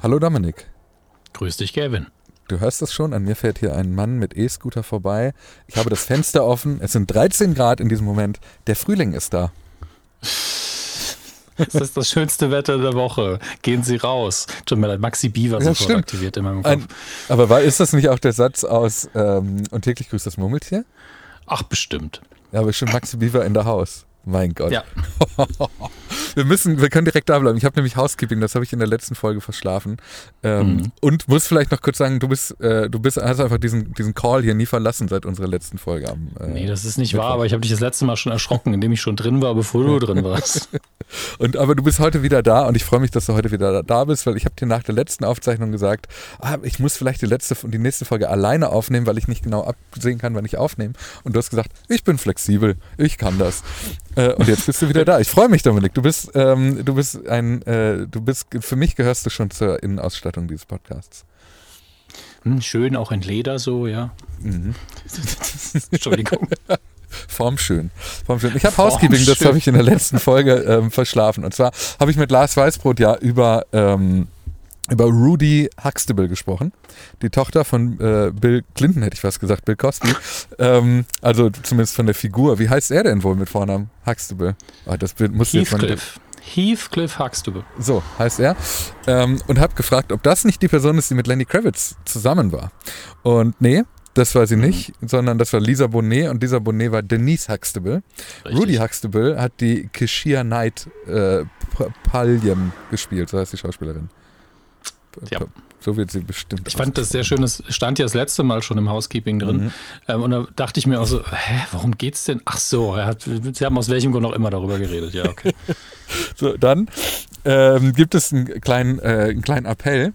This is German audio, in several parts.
Hallo Dominik. Grüß dich, Gavin. Du hörst es schon, an mir fährt hier ein Mann mit E-Scooter vorbei. Ich habe das Fenster offen. Es sind 13 Grad in diesem Moment. Der Frühling ist da. Das ist das schönste Wetter der Woche. Gehen Sie raus. Tut mir leid, Maxi Beaver Ja, sofort stimmt. aktiviert in meinem Kopf. Ein, aber war, ist das nicht auch der Satz aus ähm, Und täglich grüßt das Murmeltier? Ach, bestimmt. Ja, aber schon Maxi Beaver in der Haus. Mein Gott. Ja. Wir müssen, wir können direkt da bleiben. Ich habe nämlich Housekeeping, das habe ich in der letzten Folge verschlafen. Ähm, Mhm. Und muss vielleicht noch kurz sagen, du bist, äh, du bist, hast einfach diesen, diesen Call hier nie verlassen seit unserer letzten Folge am. Äh, Nee, das ist nicht wahr, aber ich habe dich das letzte Mal schon erschrocken, indem ich schon drin war, bevor du drin warst. Und aber du bist heute wieder da und ich freue mich, dass du heute wieder da- da bist, weil ich habe dir nach der letzten Aufzeichnung gesagt, ah, ich muss vielleicht die letzte die nächste Folge alleine aufnehmen, weil ich nicht genau absehen kann, wann ich aufnehme. Und du hast gesagt, ich bin flexibel, ich kann das. Äh, und jetzt bist du wieder da. Ich freue mich, Dominik. Du bist, ähm, du bist ein, äh, du bist, für mich gehörst du schon zur Innenausstattung dieses Podcasts. Hm, schön, auch in Leder so, ja. Mhm. Entschuldigung. Formschön. Formschön. Ich habe. Housekeeping, das habe ich in der letzten Folge ähm, verschlafen. Und zwar habe ich mit Lars Weißbrot ja über, ähm, über Rudy Huxtable gesprochen. Die Tochter von äh, Bill Clinton, hätte ich was gesagt, Bill Cosby. Ähm, also zumindest von der Figur. Wie heißt er denn wohl mit Vornamen? Huxtable. Ah, das Bild muss jetzt mal Heathcliff. Huxtable. so heißt er. Ähm, und habe gefragt, ob das nicht die Person ist, die mit Lenny Kravitz zusammen war. Und nee, das war sie nicht, sondern das war Lisa Bonet und Lisa Bonet war Denise Huxtable. Richtig. Rudy Huxtable hat die Keshia Knight äh, Palliam gespielt, so heißt die Schauspielerin. Ja. So wird sie bestimmt. Ich fand das sehr schön, es stand ja das letzte Mal schon im Housekeeping drin. Mhm. Ähm, und da dachte ich mir auch so, hä, worum geht's denn? Ach so, er hat, sie haben aus welchem Grund auch immer darüber geredet. Ja, okay. So, dann ähm, gibt es einen kleinen, äh, einen kleinen Appell.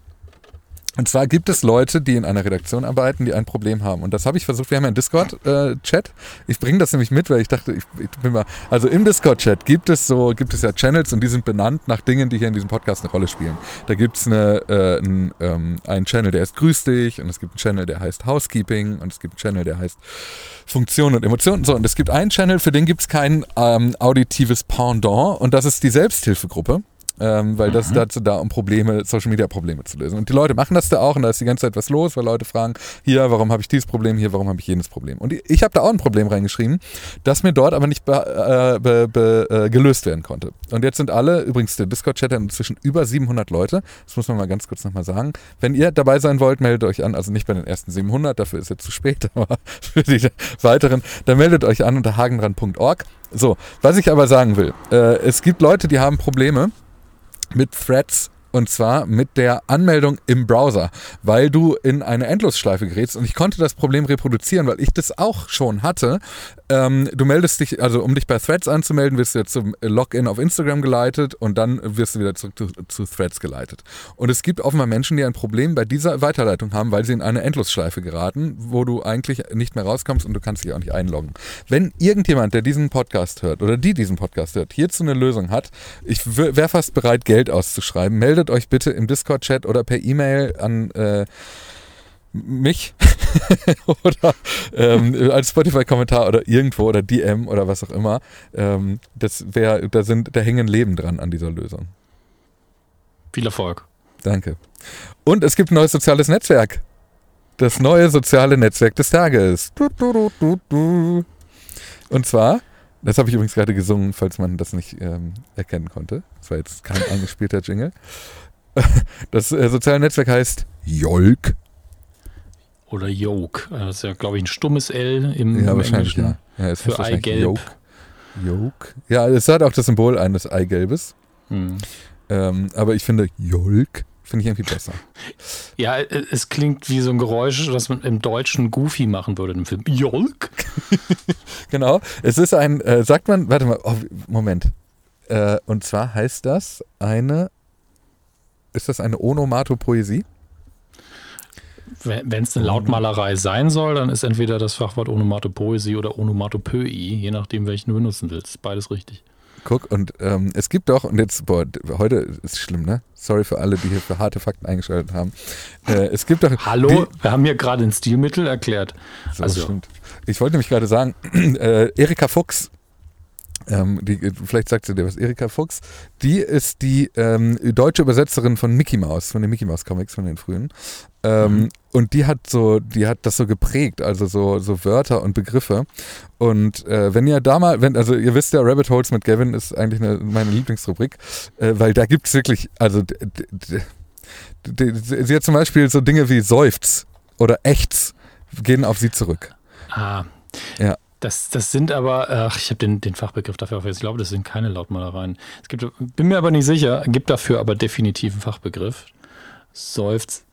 Und zwar gibt es Leute, die in einer Redaktion arbeiten, die ein Problem haben. Und das habe ich versucht. Wir haben ja einen Discord-Chat. ich bringe das nämlich mit, weil ich dachte, ich, ich bin mal. Also im Discord-Chat gibt es so, gibt es ja Channels und die sind benannt nach Dingen, die hier in diesem Podcast eine Rolle spielen. Da gibt es eine, äh, ein, ähm, einen Channel, der heißt Grüß dich und es gibt einen Channel, der heißt Housekeeping und es gibt einen Channel, der heißt Funktion und Emotionen. So, und es gibt einen Channel, für den gibt es kein ähm, auditives Pendant und das ist die Selbsthilfegruppe. Ähm, weil das dazu da, um Probleme, Social Media Probleme zu lösen. Und die Leute machen das da auch und da ist die ganze Zeit was los, weil Leute fragen, hier, warum habe ich dieses Problem, hier, warum habe ich jenes Problem. Und ich habe da auch ein Problem reingeschrieben, das mir dort aber nicht be, äh, be, be, äh, gelöst werden konnte. Und jetzt sind alle, übrigens der Discord-Chat hat inzwischen über 700 Leute, das muss man mal ganz kurz nochmal sagen. Wenn ihr dabei sein wollt, meldet euch an, also nicht bei den ersten 700, dafür ist jetzt zu spät, aber für die weiteren, dann meldet euch an unter hagendran.org. So, was ich aber sagen will, äh, es gibt Leute, die haben Probleme, mit Threads und zwar mit der Anmeldung im Browser, weil du in eine Endlosschleife gerätst und ich konnte das Problem reproduzieren, weil ich das auch schon hatte. Ähm, du meldest dich, also um dich bei Threads anzumelden, wirst du jetzt zum Login auf Instagram geleitet und dann wirst du wieder zurück zu, zu Threads geleitet. Und es gibt offenbar Menschen, die ein Problem bei dieser Weiterleitung haben, weil sie in eine Endlosschleife geraten, wo du eigentlich nicht mehr rauskommst und du kannst dich auch nicht einloggen. Wenn irgendjemand, der diesen Podcast hört oder die diesen Podcast hört, hierzu eine Lösung hat, ich wäre fast bereit, Geld auszuschreiben. Meldet euch bitte im Discord-Chat oder per E-Mail an äh, mich oder ähm, als Spotify-Kommentar oder irgendwo oder DM oder was auch immer. Ähm, das wäre, da sind, da hängen Leben dran an dieser Lösung. Viel Erfolg. Danke. Und es gibt ein neues soziales Netzwerk. Das neue soziale Netzwerk des Tages. Du, du, du, du, du. Und zwar, das habe ich übrigens gerade gesungen, falls man das nicht ähm, erkennen konnte. Das war jetzt kein eingespielter Jingle. Das äh, soziale Netzwerk heißt Jolk. Oder Yoke. Das ist ja, glaube ich, ein stummes L im, Ja, im wahrscheinlich, Englischen. ja. ja Für Eigelb. Yolk. Yolk. Ja, es hat auch das Symbol eines Eigelbes. Hm. Ähm, aber ich finde Jolk finde ich irgendwie besser. Ja, äh, es klingt wie so ein Geräusch, das man im Deutschen Goofy machen würde im Film. Jolk? Genau. Es ist ein, äh, sagt man, warte mal, oh, Moment. Äh, und zwar heißt das eine, ist das eine Onomatopoesie? Wenn es eine Lautmalerei sein soll, dann ist entweder das Fachwort Onomatopoesie oder Onomatopöi, je nachdem, welchen du benutzen willst. Beides richtig. Guck, und ähm, es gibt doch, und jetzt, boah, heute ist schlimm, ne? Sorry für alle, die hier für harte Fakten eingeschaltet haben. Äh, es gibt doch. Hallo, wir haben hier gerade ein Stilmittel erklärt. Die, so, also, stimmt. Ich wollte nämlich gerade sagen, äh, Erika Fuchs ähm, die, vielleicht sagt sie dir was, Erika Fuchs, die ist die ähm, deutsche Übersetzerin von Mickey Mouse, von den Mickey Mouse Comics, von den frühen. Ähm, mhm. Und die hat so, die hat das so geprägt, also so, so Wörter und Begriffe. Und äh, wenn ihr da mal, wenn, also ihr wisst ja, Rabbit Holes mit Gavin ist eigentlich eine, meine Lieblingsrubrik, äh, weil da gibt es wirklich, also sie hat zum Beispiel so Dinge wie Seufz oder Echts gehen auf sie zurück. Ah. Ja. Das, das sind aber, ach, ich habe den, den Fachbegriff dafür auf. Ich glaube, das sind keine Lautmalereien. Es gibt, bin mir aber nicht sicher, gibt dafür aber definitiv einen Fachbegriff. Seufzt.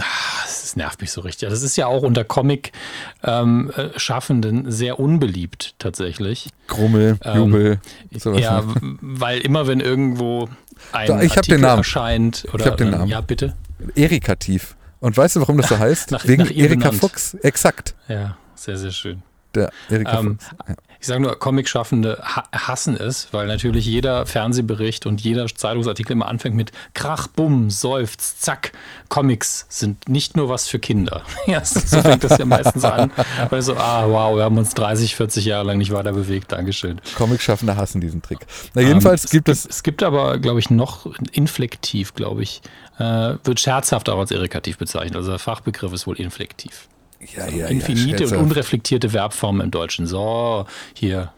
Ach, das nervt mich so richtig. Das ist ja auch unter Comic-Schaffenden ähm, sehr unbeliebt tatsächlich. Grummel, ähm, Jubel. Ähm, sowas ja, nicht. weil immer wenn irgendwo ein da, ich Artikel den Namen. erscheint oder ich habe den Namen. Ja, bitte. Erikativ. Und weißt du, warum das so heißt? nach, Wegen nach Erika Fuchs. Exakt. Ja, sehr, sehr schön. Der Erika ähm, Fuchs. Ja. Ich sage nur, Comic-Schaffende hassen es, weil natürlich jeder Fernsehbericht und jeder Zeitungsartikel immer anfängt mit Krach, Bumm, Seufz, Zack. Comics sind nicht nur was für Kinder. ja, so fängt das ja meistens an. Weil so, ah, wow, wir haben uns 30, 40 Jahre lang nicht weiter bewegt. Dankeschön. Comic-Schaffende hassen diesen Trick. Na, jedenfalls ähm, gibt es. Es gibt aber, glaube ich, noch inflektiv, glaube ich, äh, wird scherzhaft auch als irritativ bezeichnet. Also der Fachbegriff ist wohl inflektiv. Ja, ja, Infinite ja, und unreflektierte Verbformen im Deutschen. So, hier,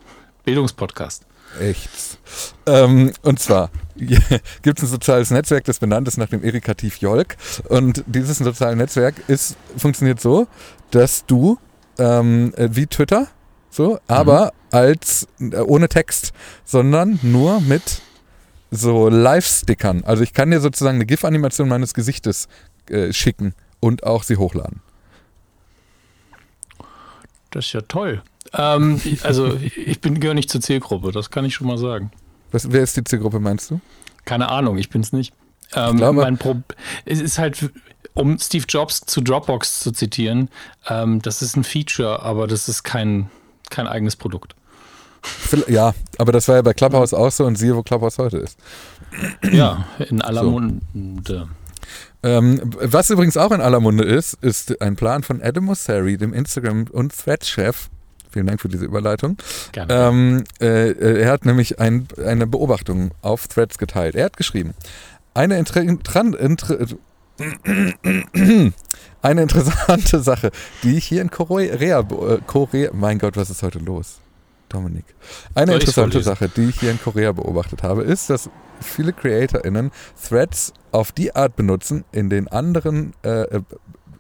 Bildungspodcast. Echt. Ähm, und zwar gibt es ein soziales Netzwerk, das benannt ist nach dem Erikativ Jolk. Und dieses soziale Netzwerk ist, funktioniert so, dass du ähm, äh, wie Twitter, so, aber mhm. als äh, ohne Text, sondern nur mit so Live-Stickern. Also ich kann dir sozusagen eine GIF-Animation meines Gesichtes äh, schicken und auch sie hochladen. Das ist ja toll. Ähm, also ich bin gehöre nicht zur Zielgruppe, das kann ich schon mal sagen. Was, wer ist die Zielgruppe, meinst du? Keine Ahnung, ich bin es nicht. Ähm, glaube, mein Pro es ist halt, um Steve Jobs zu Dropbox zu zitieren, ähm, das ist ein Feature, aber das ist kein, kein eigenes Produkt. Ja, aber das war ja bei Clubhouse auch so und siehe, wo Clubhouse heute ist. Ja, in aller so. Munde. Ähm, was übrigens auch in aller Munde ist, ist ein Plan von Adam Mosseri, dem Instagram- und Thread-Chef. Vielen Dank für diese Überleitung. Gerne. Ähm, äh, er hat nämlich ein, eine Beobachtung auf Threads geteilt. Er hat geschrieben, eine, inter, inter, eine interessante Sache, die ich hier in Korea, äh, Korea, mein Gott, was ist heute los? Dominik. Eine Soll interessante Sache, die ich hier in Korea beobachtet habe, ist, dass viele CreatorInnen Threads auf die Art benutzen, in den anderen, äh, äh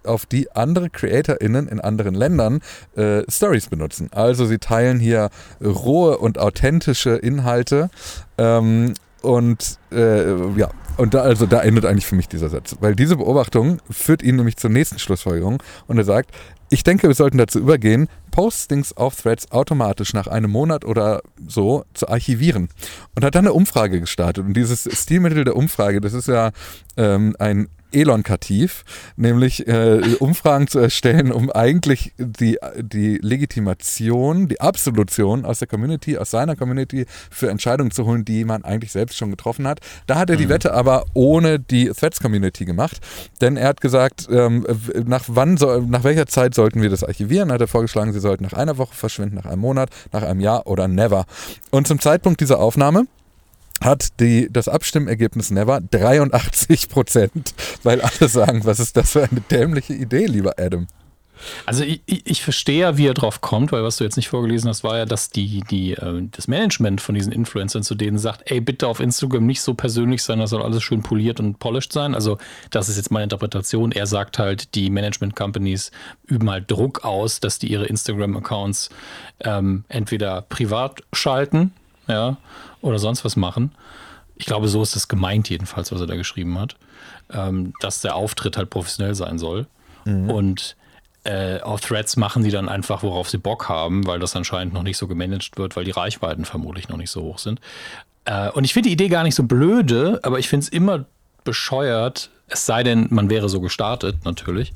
auf die andere CreatorInnen in anderen Ländern äh, Stories benutzen. Also sie teilen hier rohe und authentische Inhalte ähm, und äh, ja, und da, also da endet eigentlich für mich dieser Satz. Weil diese Beobachtung führt ihn nämlich zur nächsten Schlussfolgerung und er sagt, ich denke, wir sollten dazu übergehen, Postings auf Threads automatisch nach einem Monat oder so zu archivieren. Und hat dann eine Umfrage gestartet. Und dieses Stilmittel der Umfrage, das ist ja ähm, ein Elon-Kativ, nämlich äh, Umfragen zu erstellen, um eigentlich die, die Legitimation, die Absolution aus der Community, aus seiner Community für Entscheidungen zu holen, die man eigentlich selbst schon getroffen hat. Da hat er die mhm. Wette aber ohne die Threads-Community gemacht, denn er hat gesagt, ähm, nach wann soll, nach welcher Zeit sollten wir das archivieren? Hat er vorgeschlagen, sie sollten nach einer Woche verschwinden, nach einem Monat, nach einem Jahr oder never. Und zum Zeitpunkt dieser Aufnahme hat die, das Abstimmergebnis Never 83 Prozent, weil alle sagen, was ist das für eine dämliche Idee, lieber Adam. Also ich, ich verstehe ja, wie er drauf kommt, weil was du jetzt nicht vorgelesen hast, war ja, dass die, die, äh, das Management von diesen Influencern zu denen sagt, ey, bitte auf Instagram nicht so persönlich sein, das soll alles schön poliert und polished sein. Also das ist jetzt meine Interpretation. Er sagt halt, die Management-Companies üben halt Druck aus, dass die ihre Instagram-Accounts ähm, entweder privat schalten, ja, oder sonst was machen. Ich glaube, so ist es gemeint jedenfalls, was er da geschrieben hat, ähm, dass der Auftritt halt professionell sein soll. Mhm. Und äh, auf Threads machen die dann einfach, worauf sie Bock haben, weil das anscheinend noch nicht so gemanagt wird, weil die Reichweiten vermutlich noch nicht so hoch sind. Äh, und ich finde die Idee gar nicht so blöde, aber ich finde es immer bescheuert, es sei denn, man wäre so gestartet, natürlich,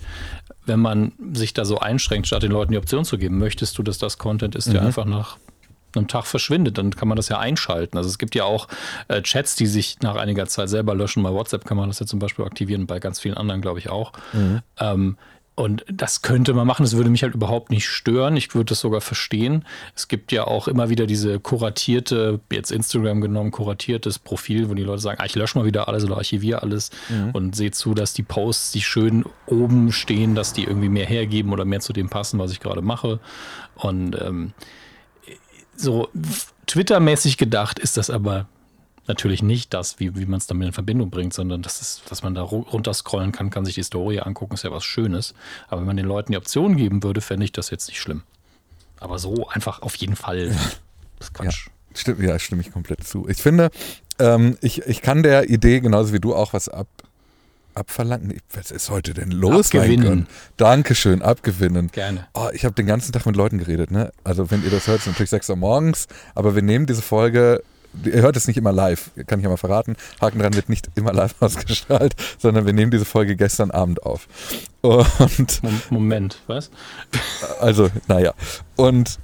wenn man sich da so einschränkt, statt den Leuten die Option zu geben, möchtest du, dass das Content ist, der mhm. einfach nach einem Tag verschwindet, dann kann man das ja einschalten. Also es gibt ja auch äh, Chats, die sich nach einiger Zeit selber löschen. Bei WhatsApp kann man das ja zum Beispiel aktivieren, bei ganz vielen anderen glaube ich auch. Mhm. Ähm, Und das könnte man machen, das würde mich halt überhaupt nicht stören. Ich würde das sogar verstehen. Es gibt ja auch immer wieder diese kuratierte, jetzt Instagram genommen, kuratiertes Profil, wo die Leute sagen, ah, ich lösche mal wieder alles oder archiviere alles mhm. und sehe zu, dass die Posts, die schön oben stehen, dass die irgendwie mehr hergeben oder mehr zu dem passen, was ich gerade mache. Und ähm, so Twitter-mäßig gedacht ist das aber natürlich nicht das, wie, wie man es damit in Verbindung bringt, sondern das ist, dass man da runterscrollen kann, kann sich die Historie angucken, ist ja was Schönes. Aber wenn man den Leuten die Option geben würde, fände ich das jetzt nicht schlimm. Aber so einfach auf jeden Fall. Das ist Quatsch. Ja, stimmt, ja, stimme ich komplett zu. Ich finde, ähm, ich, ich kann der Idee genauso wie du auch was ab, abverlangen. Was ist heute denn los? Abgewinnen. Dankeschön, abgewinnen. Gerne. Oh, ich habe den ganzen Tag mit Leuten geredet. Ne? Also wenn ihr das hört, ist natürlich 6 Uhr morgens, aber wir nehmen diese Folge ihr hört es nicht immer live, kann ich ja mal verraten. Haken dran wird nicht immer live ausgestrahlt, sondern wir nehmen diese Folge gestern Abend auf. Und Moment, was? Also, naja. Und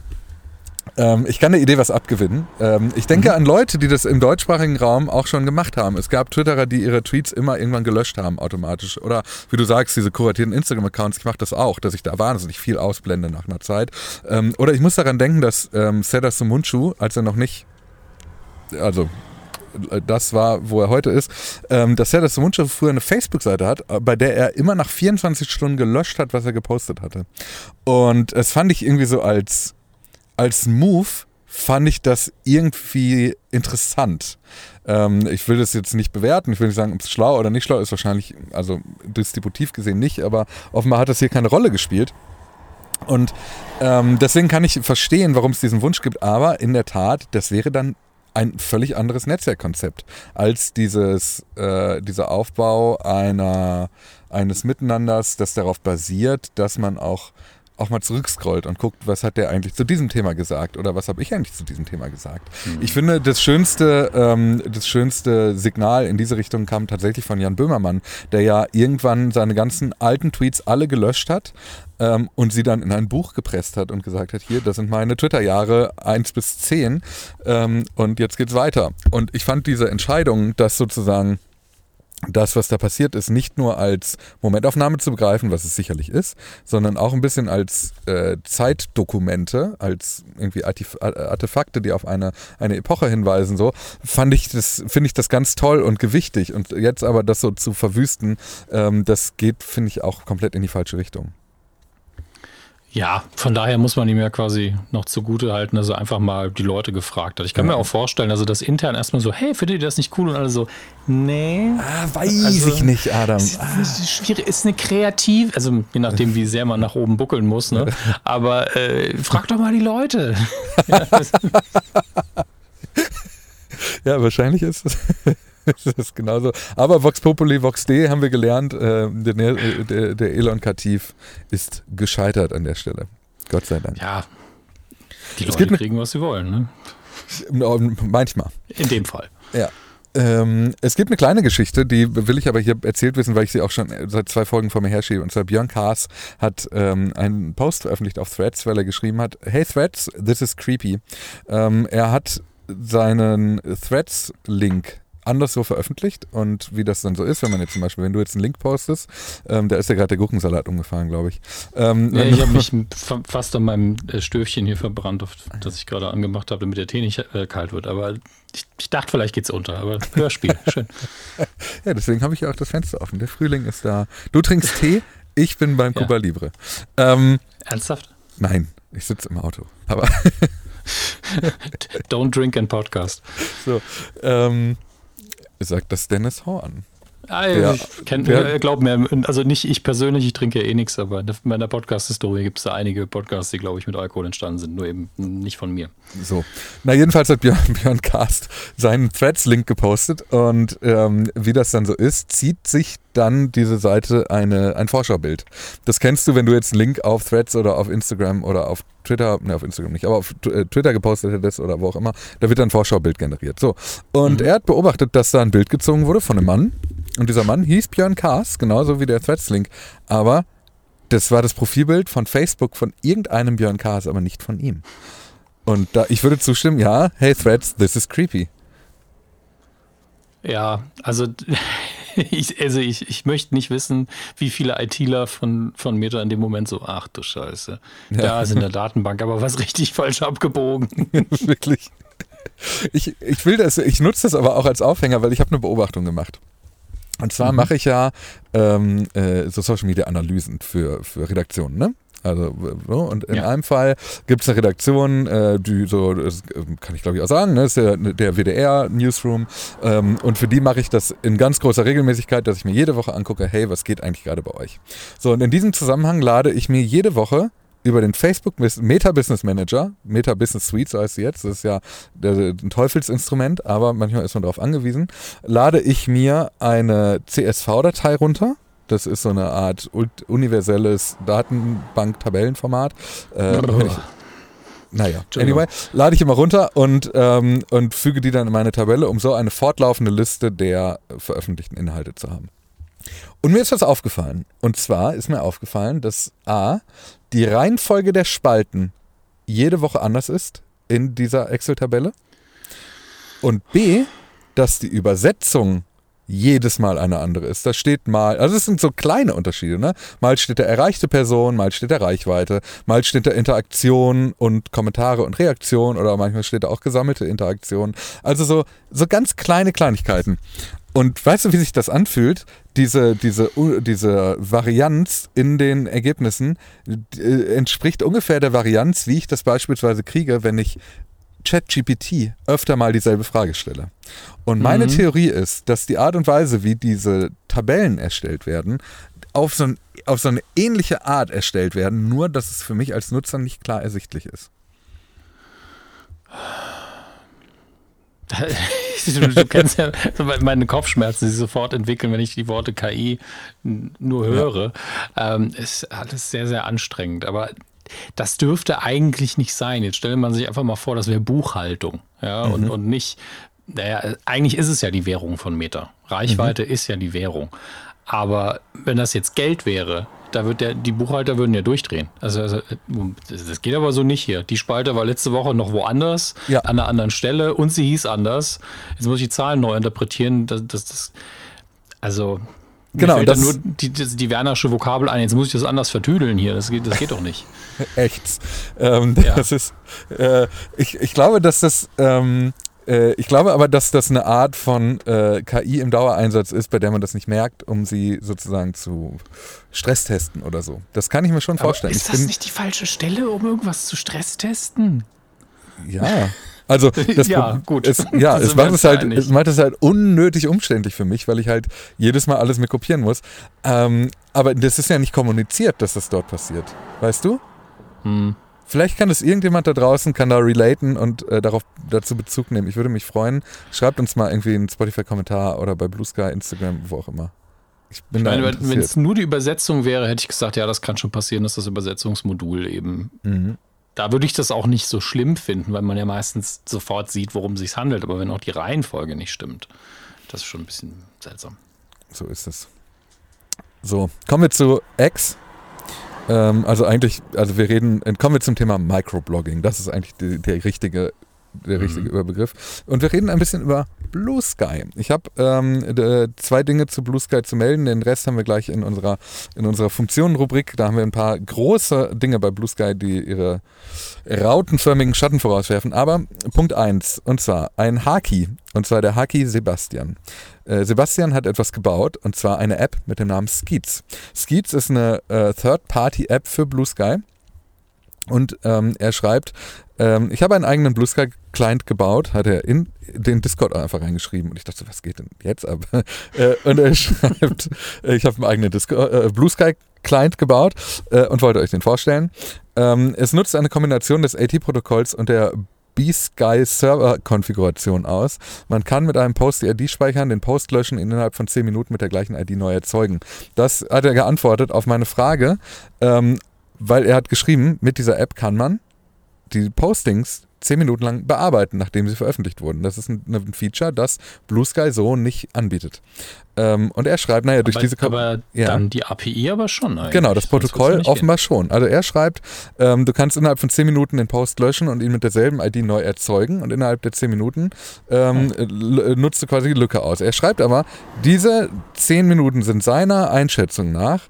ich kann der Idee was abgewinnen. Ähm, ich denke mhm. an Leute, die das im deutschsprachigen Raum auch schon gemacht haben. Es gab Twitterer, die ihre Tweets immer irgendwann gelöscht haben, automatisch. Oder wie du sagst, diese kuratierten Instagram-Accounts, ich mache das auch, dass ich da wahnsinnig viel ausblende nach einer Zeit. Ähm, oder ich muss daran denken, dass ähm, Seda Sumunchu, als er noch nicht also das war, wo er heute ist, ähm, dass Serdas Mundschaft früher eine Facebook-Seite hat, bei der er immer nach 24 Stunden gelöscht hat, was er gepostet hatte. Und es fand ich irgendwie so als, als Move, fand ich das irgendwie interessant. Ähm, ich will das jetzt nicht bewerten, ich will nicht sagen, ob es schlau oder nicht schlau ist, wahrscheinlich, also distributiv gesehen nicht, aber offenbar hat das hier keine Rolle gespielt. Und ähm, deswegen kann ich verstehen, warum es diesen Wunsch gibt, aber in der Tat, das wäre dann ein völlig anderes Netzwerkkonzept als dieses, äh, dieser Aufbau einer, eines Miteinanders, das darauf basiert, dass man auch auch mal zurückscrollt und guckt, was hat der eigentlich zu diesem Thema gesagt oder was habe ich eigentlich zu diesem Thema gesagt. Mhm. Ich finde, das schönste, ähm, das schönste Signal in diese Richtung kam tatsächlich von Jan Böhmermann, der ja irgendwann seine ganzen alten Tweets alle gelöscht hat ähm, und sie dann in ein Buch gepresst hat und gesagt hat, hier, das sind meine Twitter-Jahre 1 bis 10 ähm, und jetzt geht's weiter. Und ich fand diese Entscheidung, dass sozusagen das, was da passiert ist, nicht nur als Momentaufnahme zu begreifen, was es sicherlich ist, sondern auch ein bisschen als äh, Zeitdokumente, als irgendwie Artefakte, die auf eine, eine Epoche hinweisen, so, fand ich das, finde ich das ganz toll und gewichtig. Und jetzt aber das so zu verwüsten, ähm, das geht, finde ich, auch komplett in die falsche Richtung. Ja, von daher muss man ihm ja quasi noch zugute halten, dass er einfach mal die Leute gefragt hat. Ich kann ja. mir auch vorstellen, also das intern erstmal so, hey, findet ihr das nicht cool? Und alle so, nee. Ah, weiß also, ich nicht, Adam. Ist, ah. schwierig, ist eine kreativ, also je nachdem, wie sehr man nach oben buckeln muss, ne? Aber äh, frag doch mal die Leute. ja, wahrscheinlich ist es. Das ist genauso. Aber Vox Populi, Vox D haben wir gelernt, äh, der, der, der Elon-Kativ ist gescheitert an der Stelle. Gott sei Dank. Ja, die Leute kriegen, was sie wollen. Ne? Manchmal. In dem Fall. Ja. Ähm, es gibt eine kleine Geschichte, die will ich aber hier erzählt wissen, weil ich sie auch schon seit zwei Folgen vor mir herschiebe. Und zwar Björn Kaas hat ähm, einen Post veröffentlicht auf Threads, weil er geschrieben hat, Hey Threads, this is creepy. Ähm, er hat seinen Threads-Link anderswo veröffentlicht und wie das dann so ist, wenn man jetzt zum Beispiel, wenn du jetzt einen Link postest, ähm, da ist ja gerade der Gurkensalat umgefahren, glaube ich. Ähm, ja, ich habe mich fast an meinem äh, Stöfchen hier verbrannt, das ich gerade angemacht habe, damit der Tee nicht äh, kalt wird. Aber ich, ich dachte, vielleicht geht es unter, aber Hörspiel, schön. ja, deswegen habe ich ja auch das Fenster offen. Der Frühling ist da. Du trinkst Tee, ich bin beim ja. Cuba Libre. Ähm, Ernsthaft? Nein, ich sitze im Auto. Aber Don't drink and podcast. So, ähm, sagt das Dennis Horn. Ah, ja, ich kenn, wer, glaub mir, also nicht ich persönlich, ich trinke ja eh nichts, aber in meiner Podcast-Historie gibt es da einige Podcasts, die, glaube ich, mit Alkohol entstanden sind, nur eben nicht von mir. So. Na, jedenfalls hat Björn, Björn Cast seinen Threads-Link gepostet und ähm, wie das dann so ist, zieht sich dann diese Seite eine, ein Vorschaubild. Das kennst du, wenn du jetzt einen Link auf Threads oder auf Instagram oder auf Twitter, ne, auf Instagram nicht, aber auf äh, Twitter gepostet hättest oder wo auch immer, da wird dann ein Vorschaubild generiert. So. Und mhm. er hat beobachtet, dass da ein Bild gezogen wurde von einem Mann. Und dieser Mann hieß Björn Kaas, genauso wie der Threads-Link. Aber das war das Profilbild von Facebook von irgendeinem Björn Kaas, aber nicht von ihm. Und da, ich würde zustimmen, ja, hey Threads, this is creepy. Ja, also ich, also ich, ich möchte nicht wissen, wie viele ITler von, von Meta in dem Moment so, ach du Scheiße, ja. da ist in der Datenbank aber was richtig falsch abgebogen. Wirklich. Ich, ich will das, ich nutze das aber auch als Aufhänger, weil ich habe eine Beobachtung gemacht. Und zwar mhm. mache ich ja ähm, äh, so Social Media Analysen für, für Redaktionen, ne? Also, so, und in ja. einem Fall gibt es eine Redaktion, äh, die so, das kann ich glaube ich auch sagen, ne, ist der, der WDR-Newsroom. Ähm, und für die mache ich das in ganz großer Regelmäßigkeit, dass ich mir jede Woche angucke, hey, was geht eigentlich gerade bei euch? So, und in diesem Zusammenhang lade ich mir jede Woche über den Facebook Meta Business Manager, Meta Business Suite, so heißt sie jetzt, das ist ja ein Teufelsinstrument, aber manchmal ist man darauf angewiesen, lade ich mir eine CSV-Datei runter das ist so eine Art universelles Datenbank-Tabellenformat. Äh, naja, anyway, lade ich immer runter und, ähm, und füge die dann in meine Tabelle, um so eine fortlaufende Liste der veröffentlichten Inhalte zu haben. Und mir ist was aufgefallen. Und zwar ist mir aufgefallen, dass A, die Reihenfolge der Spalten jede Woche anders ist in dieser Excel-Tabelle. Und B, dass die Übersetzung jedes Mal eine andere ist. Da steht mal, also es sind so kleine Unterschiede, ne? Mal steht da erreichte Person, mal steht da Reichweite, mal steht da Interaktion und Kommentare und Reaktion oder manchmal steht da auch gesammelte Interaktion. Also so, so ganz kleine Kleinigkeiten. Und weißt du, wie sich das anfühlt? Diese, diese, diese Varianz in den Ergebnissen äh, entspricht ungefähr der Varianz, wie ich das beispielsweise kriege, wenn ich ChatGPT öfter mal dieselbe Frage stelle. Und meine mhm. Theorie ist, dass die Art und Weise, wie diese Tabellen erstellt werden, auf so, ein, auf so eine ähnliche Art erstellt werden, nur dass es für mich als Nutzer nicht klar ersichtlich ist. Du, kennst ja meine Kopfschmerzen, die sich sofort entwickeln, wenn ich die Worte KI nur höre. Ja. Ähm, ist alles sehr, sehr anstrengend. Aber das dürfte eigentlich nicht sein. Jetzt stellt man sich einfach mal vor, das wäre Buchhaltung. Ja, mhm. und, und nicht, naja, eigentlich ist es ja die Währung von Meta. Reichweite mhm. ist ja die Währung. Aber wenn das jetzt Geld wäre, da wird der, die Buchhalter würden ja durchdrehen. Also, also, das geht aber so nicht hier. Die Spalte war letzte Woche noch woanders, ja. an einer anderen Stelle und sie hieß anders. Jetzt muss ich die Zahlen neu interpretieren. Das, das, das also Genau, das nur die, die, die Wernersche Vokabel ein. Jetzt muss ich das anders vertüdeln hier. Das geht, das geht doch nicht. Echt. Ähm, ja. Das ist. Äh, ich, ich glaube, dass das. Ähm, äh, ich glaube aber, dass das eine Art von äh, KI im Dauereinsatz ist, bei der man das nicht merkt, um sie sozusagen zu stresstesten oder so. Das kann ich mir schon aber vorstellen. Ist das nicht die falsche Stelle, um irgendwas zu stresstesten? Ja. Also das ja, gut. Es, ja, es macht es halt, es macht es halt unnötig umständlich für mich, weil ich halt jedes Mal alles mir kopieren muss. Ähm, aber das ist ja nicht kommuniziert, dass das dort passiert. Weißt du? Hm. Vielleicht kann es irgendjemand da draußen, kann da relaten und äh, darauf dazu Bezug nehmen. Ich würde mich freuen. Schreibt uns mal irgendwie einen Spotify-Kommentar oder bei Blue Sky, Instagram, wo auch immer. Ich bin ich meine, wenn es nur die Übersetzung wäre, hätte ich gesagt, ja, das kann schon passieren, dass das Übersetzungsmodul eben mhm da würde ich das auch nicht so schlimm finden, weil man ja meistens sofort sieht, worum es sich handelt. Aber wenn auch die Reihenfolge nicht stimmt, das ist schon ein bisschen seltsam. So ist es. So, kommen wir zu X. Ähm, also eigentlich, also wir reden, kommen wir zum Thema Microblogging. Das ist eigentlich die, der richtige der richtige mhm. Überbegriff. Und wir reden ein bisschen über Blue Sky. Ich habe ähm, zwei Dinge zu Blue Sky zu melden. Den Rest haben wir gleich in unserer, in unserer Funktionenrubrik. Da haben wir ein paar große Dinge bei Blue Sky, die ihre rautenförmigen Schatten vorauswerfen. Aber Punkt 1, und zwar ein Haki, und zwar der Haki Sebastian. Äh, Sebastian hat etwas gebaut, und zwar eine App mit dem Namen Skeets. Skeets ist eine äh, Third-Party-App für Blue Sky. Und ähm, er schreibt, ähm, ich habe einen eigenen Blue Sky Client gebaut, hat er in den Discord einfach reingeschrieben. Und ich dachte, was geht denn jetzt ab? äh, und er schreibt, äh, ich habe einen eigenen Discord, äh, Blue Sky Client gebaut äh, und wollte euch den vorstellen. Ähm, es nutzt eine Kombination des AT-Protokolls und der B-Sky Server-Konfiguration aus. Man kann mit einem Post die ID speichern, den Post löschen, innerhalb von 10 Minuten mit der gleichen ID neu erzeugen. Das hat er geantwortet auf meine Frage, ähm, weil er hat geschrieben, mit dieser App kann man die Postings zehn Minuten lang bearbeiten, nachdem sie veröffentlicht wurden. Das ist ein, ein Feature, das Blue Sky so nicht anbietet. Ähm, und er schreibt, naja, durch aber, diese... Aber ja. dann die API aber schon eigentlich. Genau, das Protokoll offenbar gehen. schon. Also er schreibt, ähm, du kannst innerhalb von 10 Minuten den Post löschen und ihn mit derselben ID neu erzeugen und innerhalb der 10 Minuten ähm, oh. nutzt du quasi die Lücke aus. Er schreibt aber, diese 10 Minuten sind seiner Einschätzung nach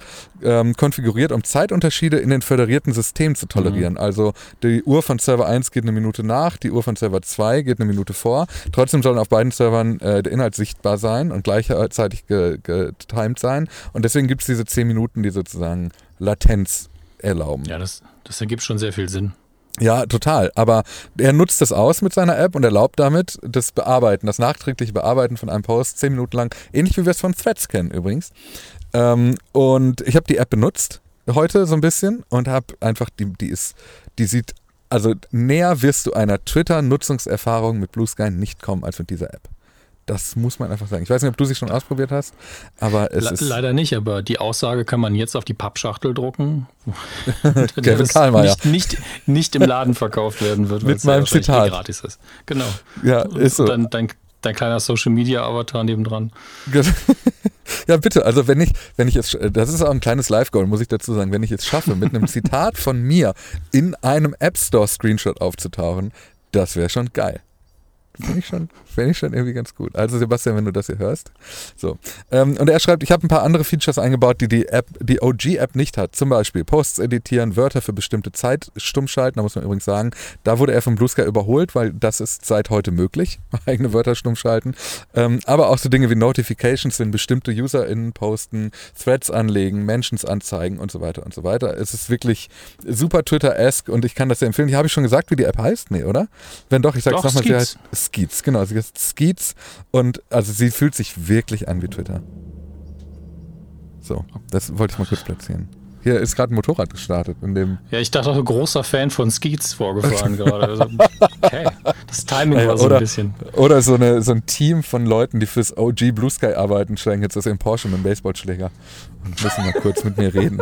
ähm, konfiguriert, um Zeitunterschiede in den föderierten Systemen zu tolerieren. Mhm. Also die Uhr von Server 1 geht eine Minute nach, die Uhr von Server 2 geht eine Minute vor. Trotzdem sollen auf beiden Servern äh, der Inhalt sichtbar sein und gleichzeitig getimed sein. Und deswegen gibt es diese 10 Minuten, die sozusagen Latenz erlauben. Ja, das, das ergibt schon sehr viel Sinn. Ja, total. Aber er nutzt das aus mit seiner App und erlaubt damit das Bearbeiten, das nachträgliche Bearbeiten von einem Post zehn Minuten lang, ähnlich wie wir es von Threads kennen übrigens. Ähm, und ich habe die App benutzt heute so ein bisschen und habe einfach, die, die ist, die sieht, also näher wirst du einer Twitter-Nutzungserfahrung mit Blue Sky nicht kommen als mit dieser App. Das muss man einfach sagen. Ich weiß nicht, ob du sie schon ausprobiert hast, aber es Le ist. Leider nicht, aber die Aussage kann man jetzt auf die Pappschachtel drucken. Kevin Karlmeier. Nicht, nicht, nicht im Laden verkauft werden wird, Mit meinem Zitat. Eh gratis ist. Genau. Ja, ist so. Dein, dein, dein kleiner Social Media Avatar nebendran. Ja, bitte. Also wenn ich, wenn ich es, das ist auch ein kleines Live-Goal, muss ich dazu sagen, wenn ich es schaffe, mit einem Zitat von mir in einem App Store Screenshot aufzutauchen, das wäre schon geil. Finde ich, schon, find ich schon irgendwie ganz gut. Also Sebastian, wenn du das hier hörst. So. Ähm, und er schreibt, ich habe ein paar andere Features eingebaut, die die App, die OG-App nicht hat. Zum Beispiel Posts editieren, Wörter für bestimmte Zeit stumm schalten. Da muss man übrigens sagen, da wurde er von Blue Sky überholt, weil das ist seit heute möglich, eigene Wörter stumm schalten. Ähm, aber auch so Dinge wie Notifications, wenn bestimmte UserInnen posten, Threads anlegen, Mentions anzeigen und so weiter und so weiter. Es ist wirklich super Twitter-esque und ich kann das sehr empfehlen. Hier habe ich schon gesagt, wie die App heißt? Nee, oder? Wenn doch, ich sage es nochmal, sie heißt Skeets, genau, sie heißt Skeets und also sie fühlt sich wirklich an wie Twitter. So, das wollte ich mal kurz platzieren. Hier ist gerade ein Motorrad gestartet. In dem ja, ich dachte auch, ein großer Fan von Skeets vorgefahren gerade. Also, okay, das Timing war so oder, ein bisschen. Oder so, eine, so ein Team von Leuten, die fürs OG Blue Sky arbeiten, steigen jetzt aus ihrem Porsche mit dem Baseballschläger und müssen mal kurz mit mir reden.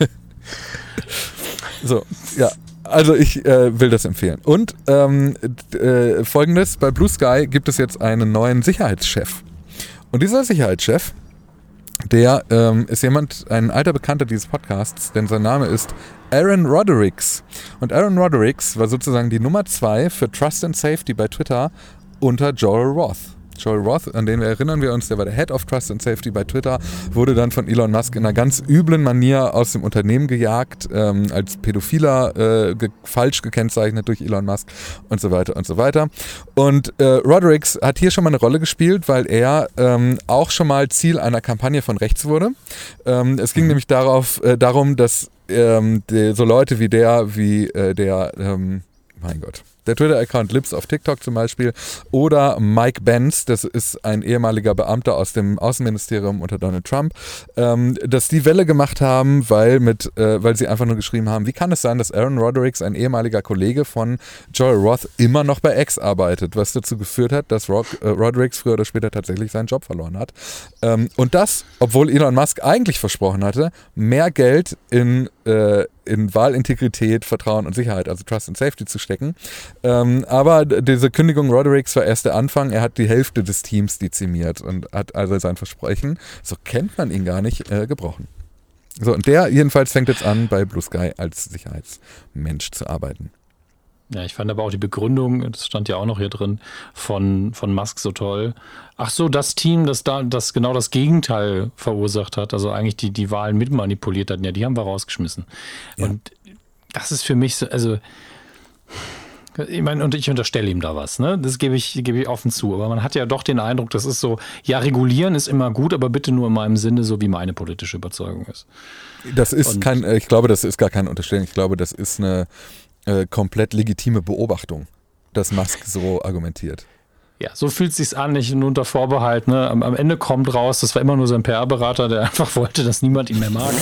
so, ja, also ich äh, will das empfehlen. Und ähm, äh, folgendes, bei Blue Sky gibt es jetzt einen neuen Sicherheitschef. Und dieser Sicherheitschef, der ähm, ist jemand, ein alter Bekannter dieses Podcasts, denn sein Name ist Aaron Rodericks. Und Aaron Rodericks war sozusagen die Nummer zwei für Trust and Safety bei Twitter unter Joel Roth. Joel Roth, an den wir erinnern wir uns, der war der Head of Trust and Safety bei Twitter, wurde dann von Elon Musk in einer ganz üblen Manier aus dem Unternehmen gejagt, ähm, als Pädophiler äh, ge falsch gekennzeichnet durch Elon Musk und so weiter und so weiter. Und äh, Rodericks hat hier schon mal eine Rolle gespielt, weil er ähm, auch schon mal Ziel einer Kampagne von rechts wurde. Ähm, es ging mhm. nämlich darauf, äh, darum, dass ähm, die, so Leute wie der, wie äh, der, ähm, mein Gott, der Twitter-Account Lips auf TikTok zum Beispiel. Oder Mike Benz, das ist ein ehemaliger Beamter aus dem Außenministerium unter Donald Trump, ähm, dass die Welle gemacht haben, weil, mit, äh, weil sie einfach nur geschrieben haben, wie kann es sein, dass Aaron Rodericks, ein ehemaliger Kollege von Joel Roth, immer noch bei X arbeitet, was dazu geführt hat, dass Rock, äh, Rodericks früher oder später tatsächlich seinen Job verloren hat. Ähm, und das, obwohl Elon Musk eigentlich versprochen hatte, mehr Geld in äh, in Wahlintegrität, Vertrauen und Sicherheit, also Trust and Safety zu stecken. Ähm, aber diese Kündigung Rodericks war erst der Anfang. Er hat die Hälfte des Teams dezimiert und hat also sein Versprechen, so kennt man ihn gar nicht, äh, gebrochen. So, und der jedenfalls fängt jetzt an, bei Blue Sky als Sicherheitsmensch zu arbeiten. Ja, ich fand aber auch die Begründung, das stand ja auch noch hier drin, von, von Musk so toll. Ach so, das Team, das da, das genau das Gegenteil verursacht hat, also eigentlich die, die Wahlen mitmanipuliert hatten, ja, die haben wir rausgeschmissen. Ja. Und das ist für mich so, also ich meine, und ich unterstelle ihm da was, ne? Das gebe ich, gebe ich offen zu. Aber man hat ja doch den Eindruck, das ist so, ja, regulieren ist immer gut, aber bitte nur in meinem Sinne, so wie meine politische Überzeugung ist. Das ist und kein, ich glaube, das ist gar keine Unterstellung. Ich glaube, das ist eine, äh, komplett legitime Beobachtung, dass Musk so argumentiert. Ja, so fühlt es sich an, nicht nur unter Vorbehalt. Ne? Am, am, Ende kommt raus, das war immer nur sein PR-Berater, der einfach wollte, dass niemand ihn mehr mag.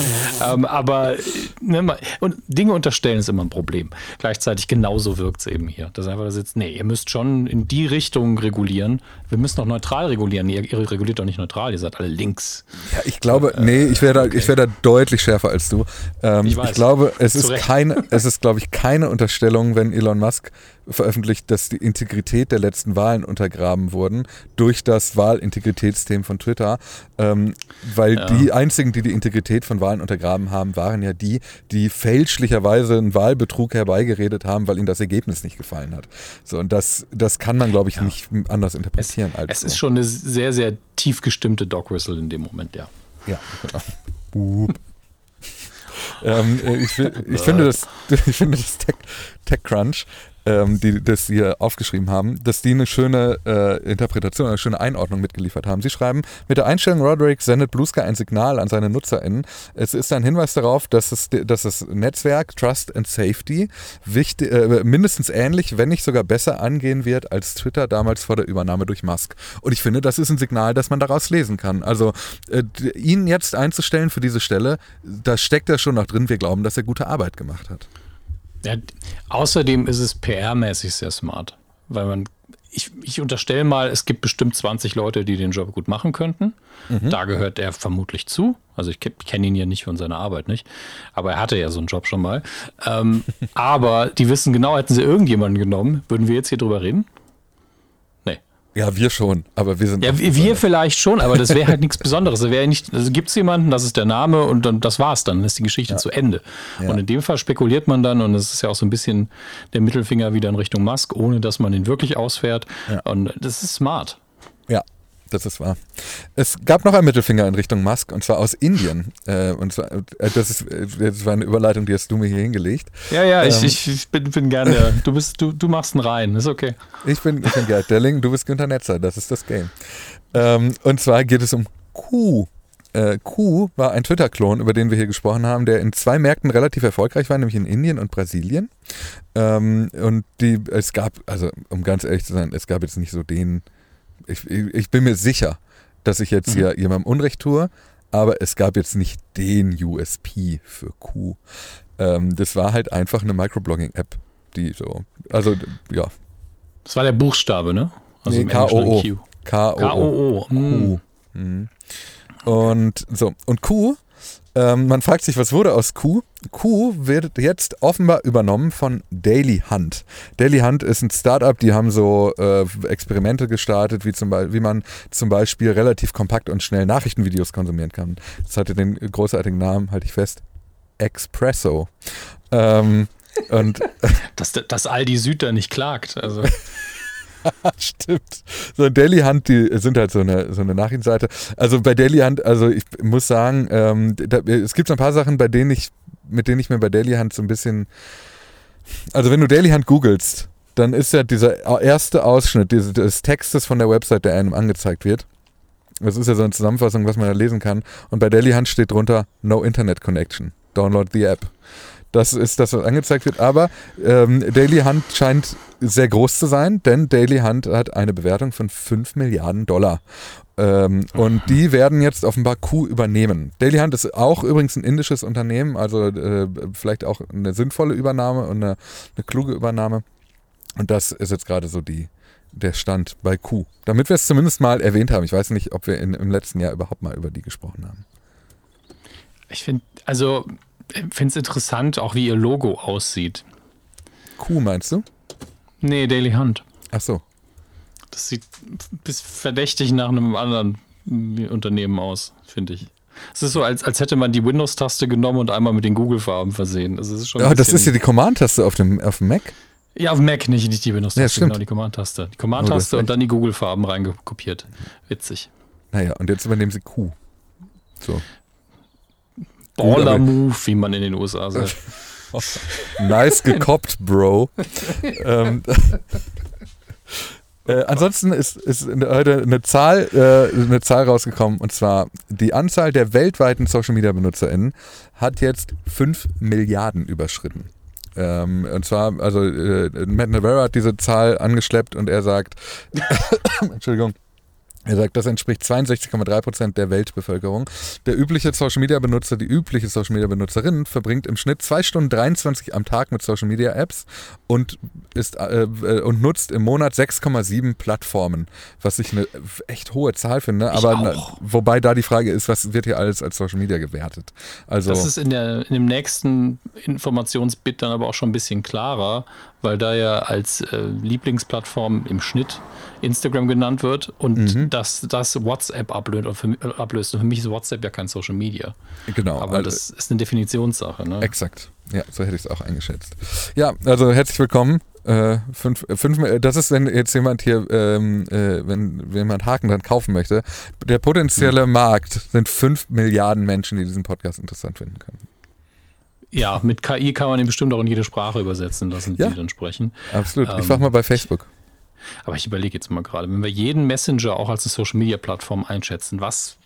ähm, aber ne, und Dinge unterstellen ist immer ein Problem. Gleichzeitig genauso wirkt es eben hier. Dass einfach da sitzt, nee, ihr müsst schon in die Richtung regulieren. Wir müssen doch neutral regulieren. Nee, ihr reguliert doch nicht neutral, ihr seid alle links. Ja, ich glaube, äh, nee, ich wäre da, okay. wär da deutlich schärfer als du. Ähm, ich, weiß. ich glaube, es ist keine, es ist, glaube ich, keine Unterstellung, wenn Elon Musk veröffentlicht, dass die Integrität der letzten Wahlen untergraben wurden durch das Wahlintegritätssystem von Twitter, ähm, weil ja. die einzigen, die die Integrität von Wahlen untergraben haben, waren ja die, die fälschlicherweise einen Wahlbetrug herbeigeredet haben, weil ihnen das Ergebnis nicht gefallen hat. So und das, das kann man, glaube ich, ja. nicht anders interpretieren es, als. Es so. ist schon eine sehr, sehr tief gestimmte Dog Whistle in dem Moment, ja. Ja, genau. ähm, äh, ich, ich, finde das, ich finde das Tech, TechCrunch ähm, die das hier aufgeschrieben haben, dass die eine schöne äh, Interpretation, eine schöne Einordnung mitgeliefert haben. Sie schreiben, mit der Einstellung Roderick sendet Blue Sky ein Signal an seine NutzerInnen. Es ist ein Hinweis darauf, dass, es, dass das Netzwerk Trust and Safety wichtig, äh, mindestens ähnlich, wenn nicht sogar besser angehen wird als Twitter damals vor der Übernahme durch Musk. Und ich finde, das ist ein Signal, das man daraus lesen kann. Also äh, ihn jetzt einzustellen für diese Stelle, da steckt er schon noch drin. Wir glauben, dass er gute Arbeit gemacht hat. Ja, außerdem ist es PR-mäßig sehr smart, weil man, ich, ich unterstelle mal, es gibt bestimmt 20 Leute, die den Job gut machen könnten. Mhm. Da gehört er vermutlich zu. Also ich kenne ihn ja nicht von seiner Arbeit nicht, aber er hatte ja so einen Job schon mal. Ähm, aber die wissen genau, hätten sie irgendjemanden genommen, würden wir jetzt hier drüber reden? Ja, wir schon, aber wir sind. Ja, wir vielleicht schon, aber das wäre halt nichts Besonderes. Da wäre nicht, also gibt es jemanden, das ist der Name und dann das war's dann, ist die Geschichte ja. zu Ende. Ja. Und in dem Fall spekuliert man dann und es ist ja auch so ein bisschen der Mittelfinger wieder in Richtung Musk, ohne dass man ihn wirklich ausfährt. Ja. Und das ist smart. Ja, das ist wahr. Es gab noch einen Mittelfinger in Richtung Musk und zwar aus Indien. Äh, und zwar, äh, das, ist, äh, das war eine Überleitung, die hast du mir hier hingelegt. Ja, ja, ähm, ich, ich, bin, bin gerne. Du, bist, du, du machst einen rein, ist okay. Ich bin, ich bin Gerd Delling, du bist Günter Netzer, das ist das Game. Ähm, und zwar geht es um Q. Äh, Q war ein Twitter-Klon, über den wir hier gesprochen haben, der in zwei Märkten relativ erfolgreich war, nämlich in Indien und Brasilien. Ähm, und die, es gab, also um ganz ehrlich zu sein, es gab jetzt nicht so den ich, ich bin mir sicher, dass ich jetzt mhm. hier jemandem Unrecht tue, aber es gab jetzt nicht den USP für Q. Ähm, das war halt einfach eine Microblogging-App, die so, also ja. Das war der Buchstabe, ne? Also nee, K-O-O. K-O-O. Q. Mhm. mhm. Und so, und Q ähm, man fragt sich, was wurde aus Q? Q wird jetzt offenbar übernommen von Daily Hunt. Daily Hunt ist ein Startup, die haben so äh, Experimente gestartet, wie, zum wie man zum Beispiel relativ kompakt und schnell Nachrichtenvideos konsumieren kann. Das hatte den großartigen Namen, halte ich fest, Expresso. Ähm, und dass, dass Aldi Süd da nicht klagt. Also. Stimmt. So Daily Hunt, die sind halt so eine, so eine Nachrichtenseite. Also bei Daily Hunt, also ich muss sagen, ähm, da, es gibt so ein paar Sachen, bei denen ich, mit denen ich mir bei Daily Hunt so ein bisschen. Also wenn du Daily Hunt googelst, dann ist ja dieser erste Ausschnitt des Textes von der Website, der einem angezeigt wird. Das ist ja so eine Zusammenfassung, was man da lesen kann. Und bei Daily Hunt steht drunter No Internet Connection. Download the App. Das ist das, was angezeigt wird. Aber ähm, Daily Hunt scheint sehr groß zu sein, denn Daily Hunt hat eine Bewertung von 5 Milliarden Dollar. Ähm, und die werden jetzt offenbar Q übernehmen. Daily Hunt ist auch übrigens ein indisches Unternehmen, also äh, vielleicht auch eine sinnvolle Übernahme und eine, eine kluge Übernahme. Und das ist jetzt gerade so die, der Stand bei Q. Damit wir es zumindest mal erwähnt haben. Ich weiß nicht, ob wir in, im letzten Jahr überhaupt mal über die gesprochen haben. Ich finde, also finde es interessant, auch wie ihr Logo aussieht. Q meinst du? Nee, Daily Hunt. Ach so. Das sieht bis verdächtig nach einem anderen Unternehmen aus, finde ich. Es ist so, als, als hätte man die Windows-Taste genommen und einmal mit den Google-Farben versehen. Also ist schon ja, das ist ja die Command-Taste auf dem, auf dem Mac. Ja, auf dem Mac, nicht, nicht die Windows-Taste, ja, genau, die Command-Taste. Die Command-Taste oh, und dann die Google-Farben reingekopiert. Witzig. Naja, und jetzt übernehmen sie Q. So. Baller-Move, wie man in den USA sagt. nice gekoppt, Bro. ähm, äh, ansonsten ist, ist heute eine Zahl, äh, eine Zahl rausgekommen und zwar die Anzahl der weltweiten Social Media BenutzerInnen hat jetzt 5 Milliarden überschritten. Ähm, und zwar, also äh, Matt Navarra hat diese Zahl angeschleppt und er sagt, Entschuldigung, er sagt, das entspricht 62,3 Prozent der Weltbevölkerung. Der übliche Social Media Benutzer, die übliche Social Media Benutzerin verbringt im Schnitt 2 Stunden 23 am Tag mit Social Media Apps und, ist, äh, äh und nutzt im Monat 6,7 Plattformen, was ich eine echt hohe Zahl finde. Aber na, wobei da die Frage ist, was wird hier alles als Social Media gewertet? Also, das ist in, der, in dem nächsten Informationsbit dann aber auch schon ein bisschen klarer, weil da ja als äh, Lieblingsplattform im Schnitt Instagram genannt wird und mhm. dass das WhatsApp ablöst und, für, ablöst. und für mich ist WhatsApp ja kein Social Media. Genau. Aber also, das ist eine Definitionssache. Ne? Exakt. Ja, so hätte ich es auch eingeschätzt. Ja, also herzlich willkommen. Äh, fünf, fünf, das ist, wenn jetzt jemand hier, ähm, äh, wenn, wenn jemand Haken dann kaufen möchte. Der potenzielle mhm. Markt sind fünf Milliarden Menschen, die diesen Podcast interessant finden können. Ja, mit KI kann man ihn bestimmt auch in jede Sprache übersetzen lassen, die ja, dann sprechen. Absolut. Ich ähm, frage mal bei Facebook. Aber ich überlege jetzt mal gerade, wenn wir jeden Messenger auch als eine Social-Media-Plattform einschätzen, was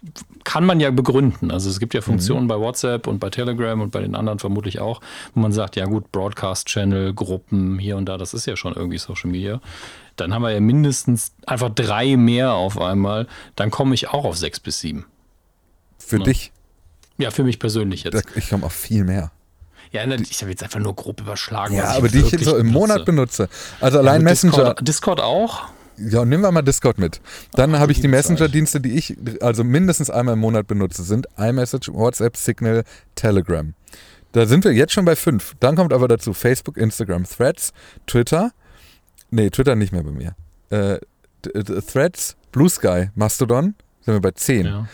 kann man ja begründen? Also es gibt ja Funktionen mhm. bei WhatsApp und bei Telegram und bei den anderen vermutlich auch, wo man sagt, ja gut, Broadcast-Channel, Gruppen hier und da, das ist ja schon irgendwie Social Media. Dann haben wir ja mindestens einfach drei mehr auf einmal. Dann komme ich auch auf sechs bis sieben. Für ja. dich? Ja, für mich persönlich jetzt. Ich komme auf viel mehr. Ja, ne, ich habe jetzt einfach nur grob überschlagen. Ja, aber die ich so im Monat benutze. Also allein ja, Messenger. Discord, Discord auch? Ja, nehmen wir mal Discord mit. Dann habe ich die Messenger-Dienste, die ich also mindestens einmal im Monat benutze, sind iMessage, WhatsApp, Signal, Telegram. Da sind wir jetzt schon bei fünf. Dann kommt aber dazu Facebook, Instagram, Threads, Twitter. Nee, Twitter nicht mehr bei mir. Äh, Threads, Blue Sky, Mastodon, sind wir bei zehn. Ja.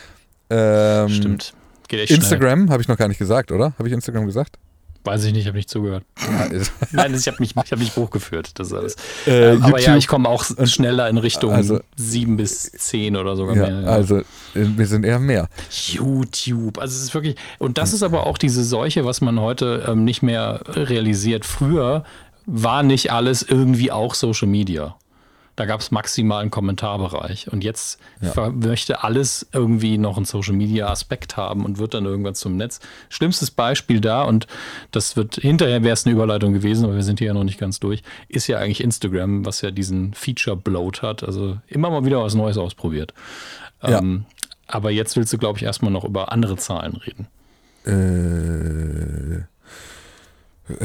Ähm, Stimmt. Geht echt Instagram habe ich noch gar nicht gesagt, oder? Habe ich Instagram gesagt? Weiß ich nicht, habe nicht zugehört. Nein, ich habe mich, hab mich Buch geführt, das alles. Äh, ähm, aber ja, ich komme auch schneller in Richtung also, sieben bis zehn oder sogar ja, mehr. Ja. Also äh, wir sind eher mehr. YouTube, also es ist wirklich, und das ist aber auch diese Seuche, was man heute ähm, nicht mehr realisiert. Früher war nicht alles irgendwie auch Social Media. Da gab es maximal einen Kommentarbereich. Und jetzt ja. möchte alles irgendwie noch einen Social Media Aspekt haben und wird dann irgendwann zum Netz. Schlimmstes Beispiel da, und das wird hinterher wäre es eine Überleitung gewesen, aber wir sind hier ja noch nicht ganz durch, ist ja eigentlich Instagram, was ja diesen Feature-Bloat hat. Also immer mal wieder was Neues ausprobiert. Ja. Ähm, aber jetzt willst du, glaube ich, erstmal noch über andere Zahlen reden. Äh.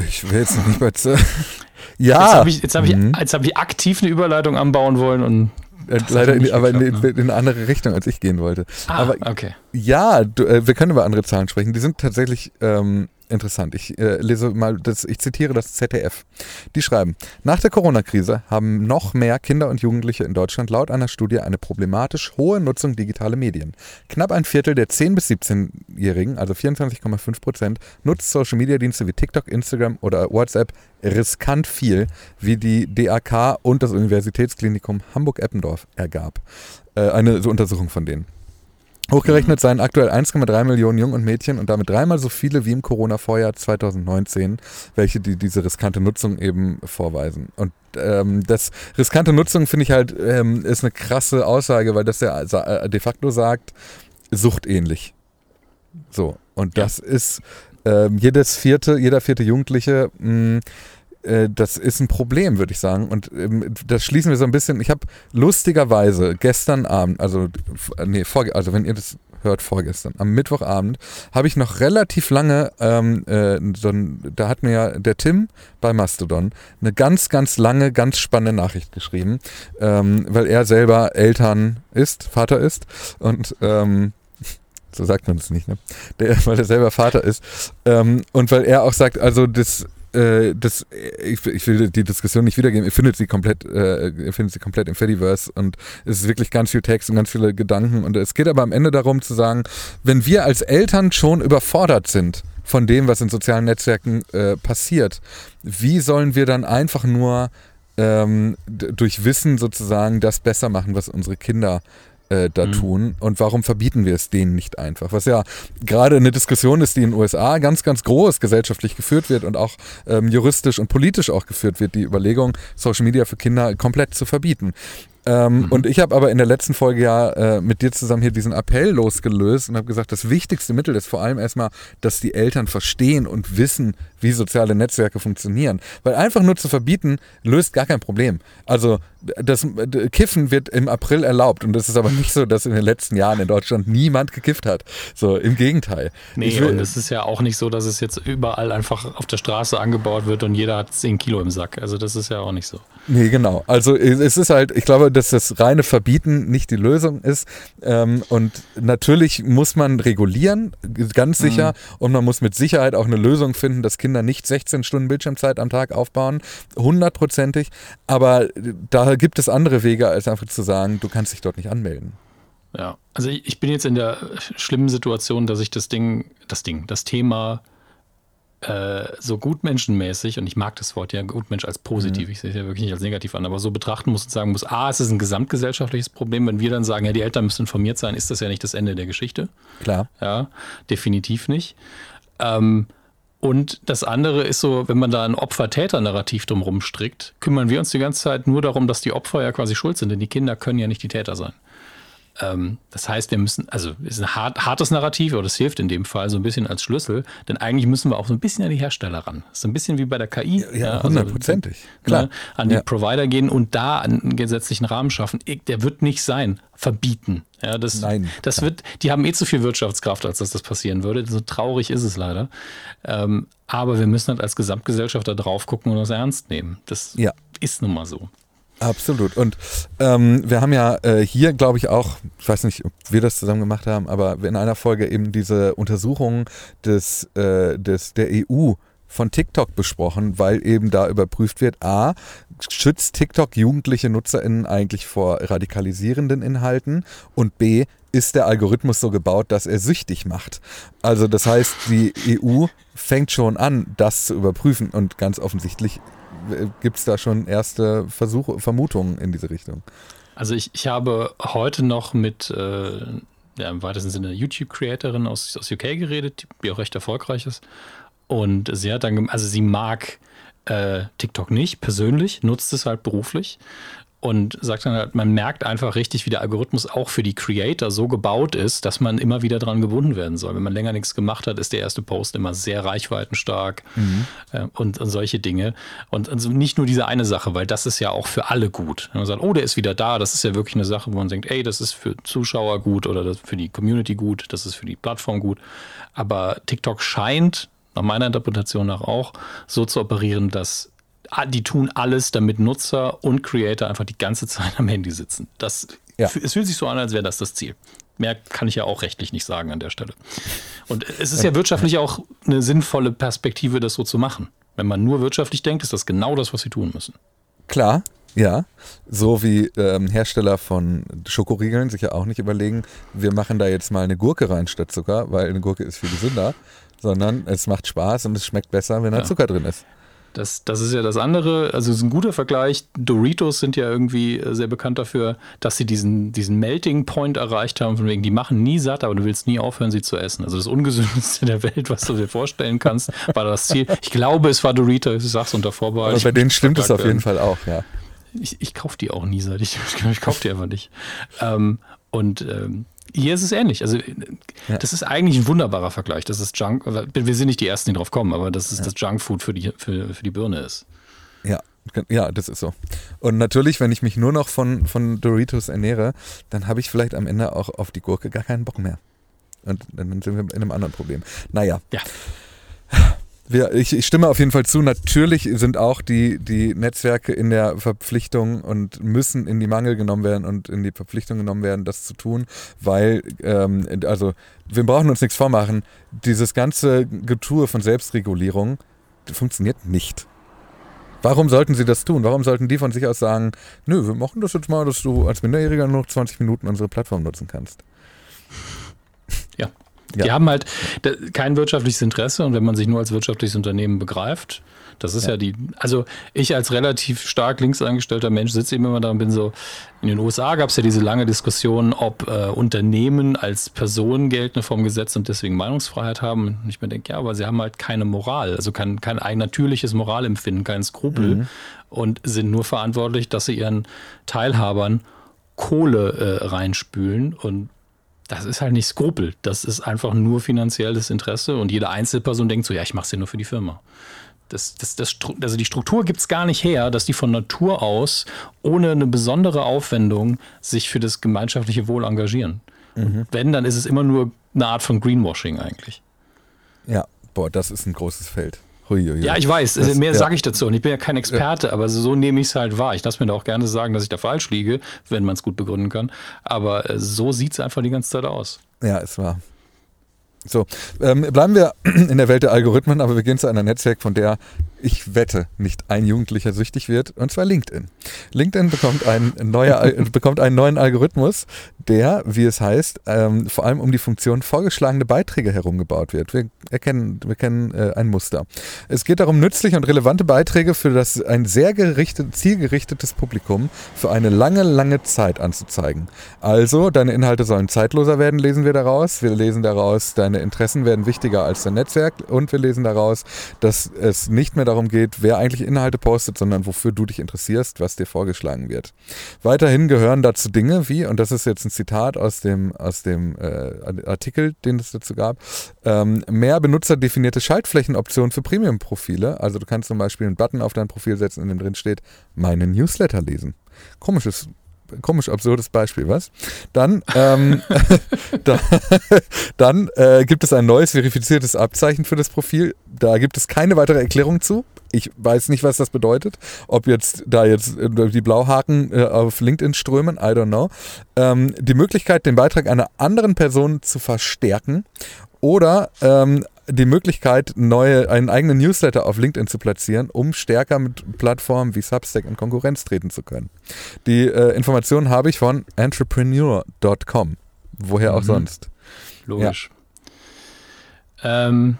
Ich will jetzt noch nicht bei. ja. Jetzt habe ich, hab ich, mhm. hab ich aktiv eine Überleitung anbauen wollen und. Äh, leider, in, aber in, in, in, eine andere Richtung, als ich gehen wollte. Ah, aber okay. Ja, du, äh, wir können über andere Zahlen sprechen. Die sind tatsächlich ähm, interessant. Ich äh, lese mal, das, ich zitiere das ZDF. Die schreiben, nach der Corona-Krise haben noch mehr Kinder und Jugendliche in Deutschland laut einer Studie eine problematisch hohe Nutzung digitaler Medien. Knapp ein Viertel der 10- bis 17-Jährigen, also 24,5 Prozent, nutzt Social-Media-Dienste wie TikTok, Instagram oder WhatsApp riskant viel, wie die DAK und das Universitätsklinikum Hamburg-Eppendorf ergab. Äh, eine so Untersuchung von denen. Hochgerechnet seien aktuell 1,3 Millionen Jungen und Mädchen und damit dreimal so viele wie im Corona-Vorjahr 2019, welche die, diese riskante Nutzung eben vorweisen. Und ähm, das riskante Nutzung finde ich halt ähm, ist eine krasse Aussage, weil das ja äh, de facto sagt, suchtähnlich. So. Und das ja. ist ähm, jedes vierte, jeder vierte Jugendliche mh, äh, das ist ein Problem, würde ich sagen. Und ähm, das schließen wir so ein bisschen. Ich habe lustigerweise gestern Abend, also, nee, vor, also wenn ihr das hört, vorgestern, am Mittwochabend, habe ich noch relativ lange, ähm, äh, so ein, da hat mir ja der Tim bei Mastodon eine ganz, ganz lange, ganz spannende Nachricht geschrieben, ähm, weil er selber Eltern ist, Vater ist und ähm, so sagt man es nicht, ne? Der, weil er selber Vater ist. Ähm, und weil er auch sagt, also das äh, das, ich, ich, will die Diskussion nicht wiedergeben, ihr findet sie komplett, äh, ihr findet sie komplett im Fediverse und es ist wirklich ganz viel Text und ganz viele Gedanken und es geht aber am Ende darum zu sagen, wenn wir als Eltern schon überfordert sind von dem, was in sozialen Netzwerken äh, passiert, wie sollen wir dann einfach nur ähm, durch Wissen sozusagen das besser machen, was unsere Kinder äh, da mhm. tun und warum verbieten wir es denen nicht einfach? Was ja gerade eine Diskussion ist, die in den USA ganz, ganz groß gesellschaftlich geführt wird und auch ähm, juristisch und politisch auch geführt wird, die Überlegung, Social Media für Kinder komplett zu verbieten. Ähm, mhm. Und ich habe aber in der letzten Folge ja äh, mit dir zusammen hier diesen Appell losgelöst und habe gesagt, das wichtigste Mittel ist vor allem erstmal, dass die Eltern verstehen und wissen, wie soziale Netzwerke funktionieren. Weil einfach nur zu verbieten, löst gar kein Problem. Also das Kiffen wird im April erlaubt und es ist aber nicht so, dass in den letzten Jahren in Deutschland niemand gekifft hat. So, im Gegenteil. Nee, will, und es ist ja auch nicht so, dass es jetzt überall einfach auf der Straße angebaut wird und jeder hat 10 Kilo im Sack. Also das ist ja auch nicht so. Nee, genau. Also es ist halt, ich glaube, dass das reine Verbieten nicht die Lösung ist. Ähm, und natürlich muss man regulieren, ganz sicher. Mhm. Und man muss mit Sicherheit auch eine Lösung finden, dass Kinder nicht 16 Stunden Bildschirmzeit am Tag aufbauen. Hundertprozentig. Aber da gibt es andere Wege, als einfach zu sagen, du kannst dich dort nicht anmelden. Ja, also ich bin jetzt in der schlimmen Situation, dass ich das Ding, das Ding, das Thema äh, so gutmenschenmäßig, und ich mag das Wort ja Gutmensch als positiv, mhm. ich sehe es ja wirklich nicht als negativ an, aber so betrachten muss und sagen muss, ah, es ist ein gesamtgesellschaftliches Problem, wenn wir dann sagen, ja, die Eltern müssen informiert sein, ist das ja nicht das Ende der Geschichte. Klar. Ja, definitiv nicht. Ähm, und das andere ist so, wenn man da ein Opfer-Täter-Narrativ drumherum strickt, kümmern wir uns die ganze Zeit nur darum, dass die Opfer ja quasi schuld sind, denn die Kinder können ja nicht die Täter sein. Ähm, das heißt, wir müssen, also es ist ein hart, hartes Narrativ, aber das hilft in dem Fall so ein bisschen als Schlüssel, denn eigentlich müssen wir auch so ein bisschen an die Hersteller ran. So ein bisschen wie bei der KI. Ja, hundertprozentig. Also, klar. Ne, an die ja. Provider gehen und da einen gesetzlichen Rahmen schaffen. Der wird nicht sein, verbieten. Ja, das, Nein. Das wird, die haben eh zu viel Wirtschaftskraft, als dass das passieren würde. So traurig ist es leider. Ähm, aber wir müssen halt als Gesamtgesellschaft da drauf gucken und das ernst nehmen. Das ja. ist nun mal so. Absolut. Und ähm, wir haben ja äh, hier, glaube ich, auch, ich weiß nicht, ob wir das zusammen gemacht haben, aber in einer Folge eben diese Untersuchung des, äh, des, der EU von TikTok besprochen, weil eben da überprüft wird, a, schützt TikTok jugendliche NutzerInnen eigentlich vor radikalisierenden Inhalten und b, ist der Algorithmus so gebaut, dass er süchtig macht. Also das heißt, die EU fängt schon an, das zu überprüfen und ganz offensichtlich gibt es da schon erste Versuche, Vermutungen in diese Richtung? Also ich, ich habe heute noch mit äh, ja, im weitesten Sinne YouTube-Creatorin aus, aus UK geredet, die auch recht erfolgreich ist. Und sie hat dann, also sie mag äh, TikTok nicht persönlich, nutzt es halt beruflich und sagt dann halt, man merkt einfach richtig, wie der Algorithmus auch für die Creator so gebaut ist, dass man immer wieder dran gebunden werden soll. Wenn man länger nichts gemacht hat, ist der erste Post immer sehr reichweitenstark mhm. äh, und, und, solche Dinge. Und also nicht nur diese eine Sache, weil das ist ja auch für alle gut. Wenn man sagt, oh, der ist wieder da, das ist ja wirklich eine Sache, wo man denkt, ey, das ist für Zuschauer gut oder das für die Community gut, das ist für die Plattform gut. Aber TikTok scheint, nach meiner Interpretation nach auch, so zu operieren, dass die tun alles, damit Nutzer und Creator einfach die ganze Zeit am Handy sitzen. Das, ja. Es fühlt sich so an, als wäre das das Ziel. Mehr kann ich ja auch rechtlich nicht sagen an der Stelle. Und es ist ja wirtschaftlich auch eine sinnvolle Perspektive, das so zu machen. Wenn man nur wirtschaftlich denkt, ist das genau das, was sie tun müssen. Klar, ja. So wie ähm, Hersteller von Schokoriegeln sich ja auch nicht überlegen, wir machen da jetzt mal eine Gurke rein statt Zucker, weil eine Gurke ist viel gesünder, sondern es macht Spaß und es schmeckt besser, wenn da ja. Zucker drin ist. Das, das ist ja das andere. Also es ist ein guter Vergleich. Doritos sind ja irgendwie äh, sehr bekannt dafür, dass sie diesen, diesen Melting Point erreicht haben, von wegen, die machen nie satt, aber du willst nie aufhören, sie zu essen. Also das ungesündeste der Welt, was du dir vorstellen kannst, war das Ziel. Ich glaube, es war Doritos, ich sag's unter Vorbehalt. Aber bei denen stimmt es auf jeden Fall auch, ja. Ich, ich kaufe die auch nie satt. Ich, ich kaufe die einfach nicht. Ähm, und ähm, hier ist es ähnlich. Also, ja. das ist eigentlich ein wunderbarer Vergleich. Das ist Junk. Wir sind nicht die Ersten, die drauf kommen, aber das ist ja. das Junkfood für die, für, für die Birne ist. Ja, ja, das ist so. Und natürlich, wenn ich mich nur noch von, von Doritos ernähre, dann habe ich vielleicht am Ende auch auf die Gurke gar keinen Bock mehr. Und dann sind wir in einem anderen Problem. Naja. Ja. Wir, ich, ich, stimme auf jeden Fall zu. Natürlich sind auch die, die Netzwerke in der Verpflichtung und müssen in die Mangel genommen werden und in die Verpflichtung genommen werden, das zu tun, weil, ähm, also, wir brauchen uns nichts vormachen. Dieses ganze Getue von Selbstregulierung funktioniert nicht. Warum sollten sie das tun? Warum sollten die von sich aus sagen, nö, wir machen das jetzt mal, dass du als Minderjähriger nur noch 20 Minuten unsere Plattform nutzen kannst? Ja. Die haben halt kein wirtschaftliches Interesse und wenn man sich nur als wirtschaftliches Unternehmen begreift, das ist ja, ja die, also ich als relativ stark links eingestellter Mensch sitze eben immer da und bin so, in den USA gab es ja diese lange Diskussion, ob äh, Unternehmen als Personen gelten vom Gesetz und deswegen Meinungsfreiheit haben. Und ich mir denke, ja, aber sie haben halt keine Moral, also kein, kein ein natürliches Moralempfinden, kein Skrupel mhm. und sind nur verantwortlich, dass sie ihren Teilhabern Kohle äh, reinspülen und das ist halt nicht Skrupel. Das ist einfach nur finanzielles Interesse und jede Einzelperson denkt so, ja, ich mache es ja nur für die Firma. Das, das, das, also die Struktur gibt es gar nicht her, dass die von Natur aus ohne eine besondere Aufwendung sich für das gemeinschaftliche Wohl engagieren. Mhm. Wenn, dann ist es immer nur eine Art von Greenwashing eigentlich. Ja, boah, das ist ein großes Feld. Hui, hui, Ja, ich weiß, das, mehr ja. sage ich dazu. Und ich bin ja kein Experte, ja. aber so nehme ich es halt wahr. Ich lasse mir da auch gerne sagen, dass ich da falsch liege, wenn man es gut begründen kann. Aber äh, so sieht es einfach die ganze Zeit aus. Ja, es war. So, ähm, bleiben wir in der Welt der Algorithmen, aber wir gehen zu einer Netzwerk, von der ich wette, nicht ein Jugendlicher süchtig wird, und zwar LinkedIn. LinkedIn bekommt, ein neuer, bekommt einen neuen Algorithmus, der, wie es heißt, ähm, vor allem um die Funktion vorgeschlagene Beiträge herumgebaut wird. Wir erkennen, wir kennen äh, ein Muster. Es geht darum, nützliche und relevante Beiträge für das ein sehr gerichtet, zielgerichtetes Publikum für eine lange, lange Zeit anzuzeigen. Also, deine Inhalte sollen zeitloser werden, lesen wir daraus. Wir lesen daraus, deine Interessen werden wichtiger als dein Netzwerk und wir lesen daraus, dass es nicht mehr darum geht, wer eigentlich Inhalte postet, sondern wofür du dich interessierst, was dir vorgeschlagen wird. Weiterhin gehören dazu Dinge wie, und das ist jetzt ein Zitat aus dem, aus dem äh, Artikel, den es dazu gab, ähm, mehr benutzerdefinierte Schaltflächenoptionen für Premium-Profile. Also du kannst zum Beispiel einen Button auf dein Profil setzen, in dem drin steht, meine Newsletter lesen. Komisches komisch absurdes Beispiel, was? Dann, ähm, da, dann äh, gibt es ein neues verifiziertes Abzeichen für das Profil. Da gibt es keine weitere Erklärung zu. Ich weiß nicht, was das bedeutet. Ob jetzt da jetzt äh, die Blauhaken äh, auf LinkedIn strömen, I don't know. Ähm, die Möglichkeit, den Beitrag einer anderen Person zu verstärken oder ähm, die Möglichkeit, neue, einen eigenen Newsletter auf LinkedIn zu platzieren, um stärker mit Plattformen wie Substack in Konkurrenz treten zu können. Die äh, Informationen habe ich von entrepreneur.com. Woher auch mhm. sonst. Logisch. Ja. Ähm,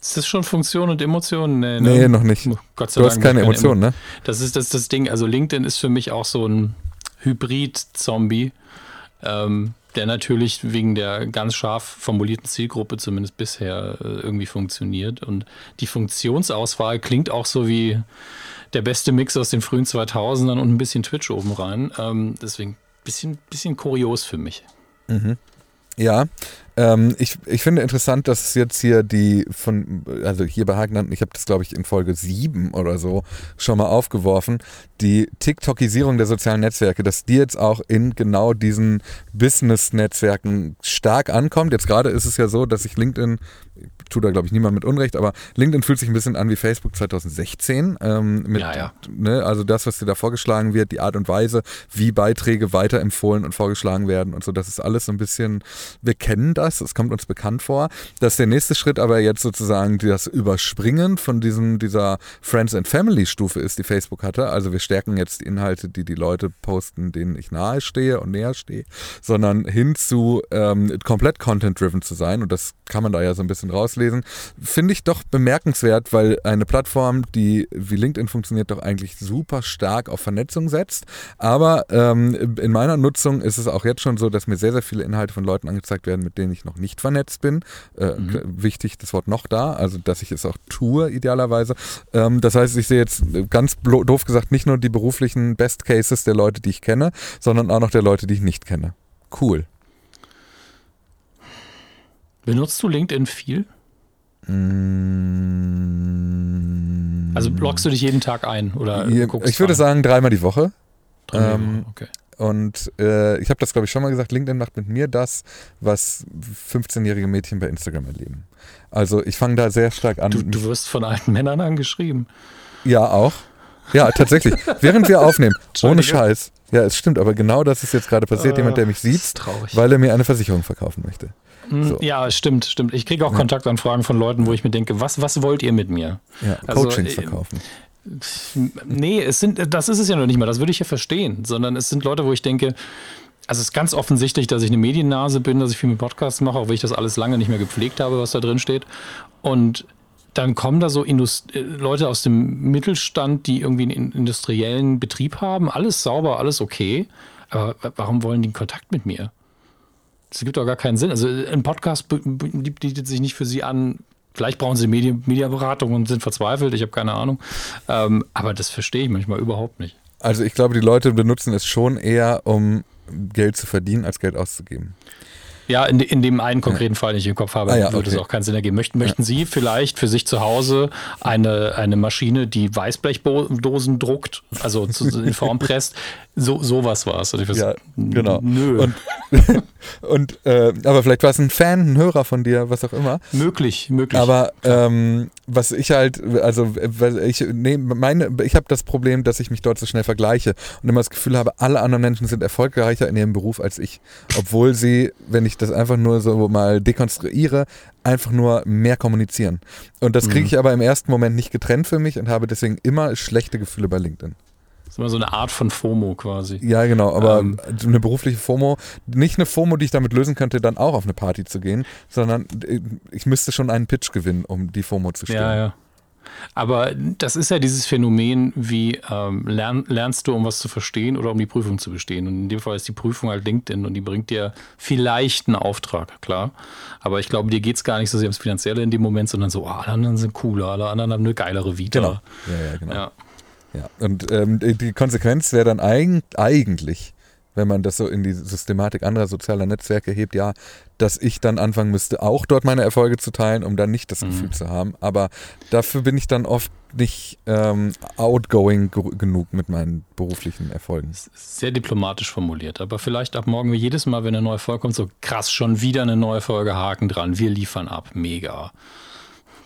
ist das schon Funktion und Emotionen? Nee, ne? nee noch nicht. Gott sei du Dank hast keine Emotionen, ne? Das ist das, das Ding. Also LinkedIn ist für mich auch so ein Hybrid-Zombie. Ähm, der natürlich wegen der ganz scharf formulierten Zielgruppe zumindest bisher äh, irgendwie funktioniert. Und die Funktionsauswahl klingt auch so wie der beste Mix aus den frühen 2000ern und ein bisschen Twitch oben rein. Ähm, deswegen bisschen, bisschen kurios für mich. Mhm. Ja, ähm, ich, ich finde interessant, dass jetzt hier die von, also hier bei Hagen, ich habe das glaube ich in Folge 7 oder so schon mal aufgeworfen, die TikTokisierung der sozialen Netzwerke, dass die jetzt auch in genau diesen Business-Netzwerken stark ankommt. Jetzt gerade ist es ja so, dass sich LinkedIn tut da, glaube ich, niemand mit Unrecht, aber LinkedIn fühlt sich ein bisschen an wie Facebook 2016. Ähm, mit, ja, ja. Ne, also das, was dir da vorgeschlagen wird, die Art und Weise, wie Beiträge weiterempfohlen und vorgeschlagen werden und so, das ist alles so ein bisschen, wir kennen das, es kommt uns bekannt vor. Dass der nächste Schritt aber jetzt sozusagen das Überspringen von diesem, dieser Friends and Family Stufe ist, die Facebook hatte. Also wir stärken jetzt die Inhalte, die die Leute posten, denen ich nahe stehe und näher stehe, sondern hin zu ähm, komplett content-driven zu sein und das kann man da ja so ein bisschen raus auslesen, finde ich doch bemerkenswert, weil eine Plattform, die wie LinkedIn funktioniert, doch eigentlich super stark auf Vernetzung setzt. Aber ähm, in meiner Nutzung ist es auch jetzt schon so, dass mir sehr, sehr viele Inhalte von Leuten angezeigt werden, mit denen ich noch nicht vernetzt bin. Äh, mhm. Wichtig, das Wort noch da, also dass ich es auch tue, idealerweise. Ähm, das heißt, ich sehe jetzt ganz doof gesagt nicht nur die beruflichen Best Cases der Leute, die ich kenne, sondern auch noch der Leute, die ich nicht kenne. Cool. Benutzt du LinkedIn viel? Also blockst du dich jeden Tag ein? Oder ich würde rein? sagen dreimal die Woche. Dreimal ähm, okay. Und äh, ich habe das, glaube ich, schon mal gesagt, LinkedIn macht mit mir das, was 15-jährige Mädchen bei Instagram erleben. Also ich fange da sehr stark an. Du, du wirst von alten Männern angeschrieben. Ja, auch. Ja, tatsächlich. Während wir aufnehmen. Ohne Scheiß. Ja, es stimmt, aber genau das ist jetzt gerade passiert. Uh, Jemand, der mich sieht, weil er mir eine Versicherung verkaufen möchte. Hm, so. Ja, stimmt, stimmt. Ich kriege auch ja. Kontaktanfragen von Leuten, wo ich mir denke, was, was wollt ihr mit mir? Ja, also, Coachings äh, verkaufen. Nee, es sind, das ist es ja noch nicht mal, das würde ich ja verstehen, sondern es sind Leute, wo ich denke, also es ist ganz offensichtlich, dass ich eine Mediennase bin, dass ich viel mit Podcasts mache, auch wenn ich das alles lange nicht mehr gepflegt habe, was da drin steht. Und dann kommen da so Indust äh, Leute aus dem Mittelstand, die irgendwie einen industriellen Betrieb haben, alles sauber, alles okay. Aber warum wollen die Kontakt mit mir? Das gibt doch gar keinen Sinn. Also ein Podcast bietet sich nicht für Sie an. Vielleicht brauchen Sie Medien, Medienberatung und sind verzweifelt. Ich habe keine Ahnung. Ähm, aber das verstehe ich manchmal überhaupt nicht. Also ich glaube, die Leute benutzen es schon eher, um Geld zu verdienen, als Geld auszugeben. Ja, in, in dem einen konkreten ja. Fall, den ich im Kopf habe, ah, ja, würde okay. es auch keinen Sinn ergeben. Möchten, möchten ja. Sie vielleicht für sich zu Hause eine, eine Maschine, die Weißblechdosen druckt, also in Form presst? So, sowas war es. Also ja, genau. Nö. Und, und äh, aber vielleicht war es ein Fan, ein Hörer von dir, was auch immer. Möglich, möglich. Aber ähm, was ich halt, also ich nehme meine, ich habe das Problem, dass ich mich dort so schnell vergleiche und immer das Gefühl habe, alle anderen Menschen sind erfolgreicher in ihrem Beruf als ich, obwohl sie, wenn ich das einfach nur so mal dekonstruiere, einfach nur mehr kommunizieren. Und das kriege mhm. ich aber im ersten Moment nicht getrennt für mich und habe deswegen immer schlechte Gefühle bei LinkedIn. Das ist immer so eine Art von FOMO quasi. Ja, genau, aber ähm, eine berufliche FOMO, nicht eine FOMO, die ich damit lösen könnte, dann auch auf eine Party zu gehen, sondern äh, ich müsste schon einen Pitch gewinnen, um die FOMO zu stellen. Ja, ja. Aber das ist ja dieses Phänomen, wie ähm, lern, lernst du, um was zu verstehen oder um die Prüfung zu bestehen. Und in dem Fall ist die Prüfung halt LinkedIn und die bringt dir vielleicht einen Auftrag, klar. Aber ich glaube, dir geht es gar nicht so sehr ums Finanzielle in dem Moment, sondern so, oh, alle anderen sind cooler, alle anderen haben eine geilere Vita. Genau. Ja, ja, genau. Ja. Ja, und ähm, die Konsequenz wäre dann eig eigentlich, wenn man das so in die Systematik anderer sozialer Netzwerke hebt, ja, dass ich dann anfangen müsste, auch dort meine Erfolge zu teilen, um dann nicht das mhm. Gefühl zu haben. Aber dafür bin ich dann oft nicht ähm, outgoing genug mit meinen beruflichen Erfolgen. Sehr diplomatisch formuliert, aber vielleicht ab morgen wie jedes Mal, wenn eine neue Folge kommt, so krass, schon wieder eine neue Folge, Haken dran, wir liefern ab, mega.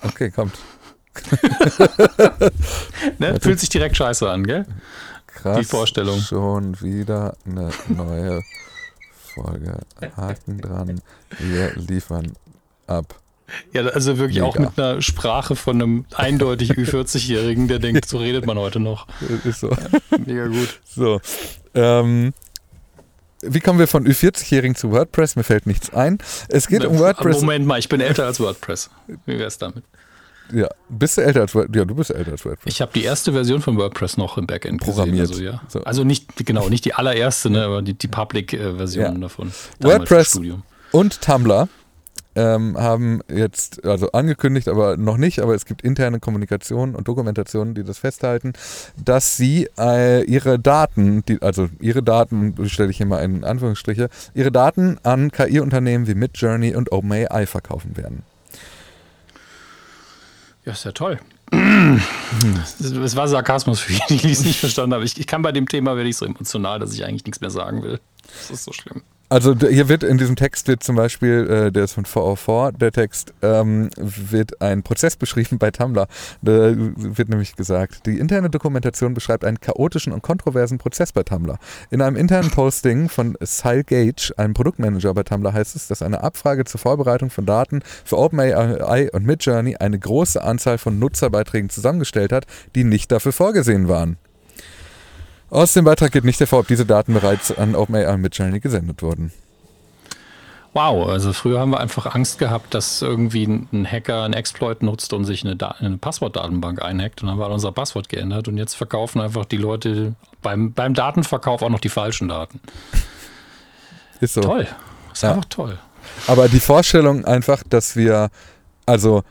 Okay, kommt. ne? Fühlt sich direkt scheiße an, gell? Krass. Die Vorstellung. Schon wieder eine neue Folge. Haken dran. Wir liefern ab. Ja, also wirklich Mega. auch mit einer Sprache von einem eindeutig Ü40-Jährigen, der denkt, so redet man heute noch. Ist so. Mega gut. So. Ähm, wie kommen wir von Ü40-Jährigen zu WordPress? Mir fällt nichts ein. Es geht um WordPress. Moment mal, ich bin älter als WordPress. Wie wäre es damit? Ja, bist du älter als WordPress? Ja, du bist älter als WordPress. Ich habe die erste Version von WordPress noch im Backend programmiert. Gesehen, also, ja. so. also nicht genau, nicht die allererste, ne, aber die, die Public-Version ja. davon. WordPress und Tumblr ähm, haben jetzt also angekündigt, aber noch nicht, aber es gibt interne Kommunikation und Dokumentationen, die das festhalten, dass sie äh, ihre Daten, die, also ihre Daten, stelle ich hier mal in Anführungsstriche, ihre Daten an KI-Unternehmen wie Midjourney und OpenAI verkaufen werden. Ja, ist ja toll. Es war Sarkasmus für die, die es nicht verstanden haben. Ich, ich kann bei dem Thema werde ich so emotional, dass ich eigentlich nichts mehr sagen will. Das ist so schlimm. Also hier wird in diesem Text wird zum Beispiel, äh, der ist von 404, der Text, ähm, wird ein Prozess beschrieben bei Tumblr. Da wird nämlich gesagt, die interne Dokumentation beschreibt einen chaotischen und kontroversen Prozess bei Tumblr. In einem internen Posting von Sile Gage, einem Produktmanager bei Tumblr, heißt es, dass eine Abfrage zur Vorbereitung von Daten für OpenAI und Midjourney eine große Anzahl von Nutzerbeiträgen zusammengestellt hat, die nicht dafür vorgesehen waren. Aus dem Beitrag geht nicht hervor, ob diese Daten bereits an OpenAI und Midjourney gesendet wurden. Wow, also früher haben wir einfach Angst gehabt, dass irgendwie ein Hacker einen Exploit nutzt und sich eine, eine Passwortdatenbank einhackt und dann war unser Passwort geändert und jetzt verkaufen einfach die Leute beim, beim Datenverkauf auch noch die falschen Daten. Ist so. Toll. Ist ja. einfach toll. Aber die Vorstellung einfach, dass wir, also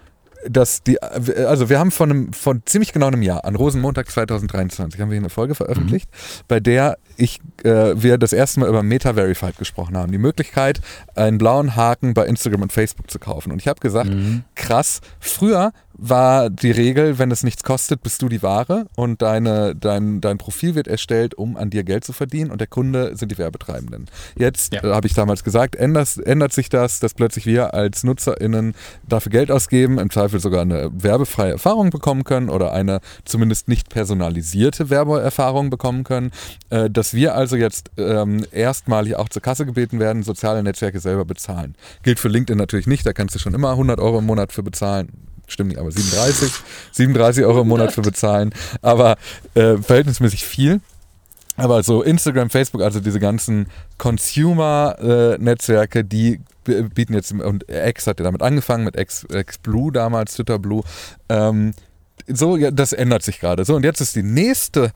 dass die, also wir haben von, einem, von ziemlich genau einem Jahr, an Rosenmontag 2023, haben wir eine Folge veröffentlicht, mhm. bei der ich, äh, wir das erste Mal über Meta-Verified gesprochen haben. Die Möglichkeit, einen blauen Haken bei Instagram und Facebook zu kaufen. Und ich habe gesagt, mhm. krass, früher war die Regel, wenn es nichts kostet, bist du die Ware und deine, dein, dein Profil wird erstellt, um an dir Geld zu verdienen und der Kunde sind die Werbetreibenden. Jetzt, ja. äh, habe ich damals gesagt, ändert, ändert sich das, dass plötzlich wir als NutzerInnen dafür Geld ausgeben, im Zweifel sogar eine werbefreie Erfahrung bekommen können oder eine zumindest nicht personalisierte Werbeerfahrung bekommen können. Äh, dass wir also jetzt ähm, erstmalig auch zur Kasse gebeten werden, soziale Netzwerke selber bezahlen. Gilt für LinkedIn natürlich nicht, da kannst du schon immer 100 Euro im Monat für bezahlen stimmt nicht, aber 37, 37 Euro im Monat für bezahlen, aber äh, verhältnismäßig viel. Aber so Instagram, Facebook, also diese ganzen Consumer-Netzwerke, die bieten jetzt, und X hat ja damit angefangen, mit X, X Blue damals, Twitter Blue. Ähm, so, ja, das ändert sich gerade. So, und jetzt ist die nächste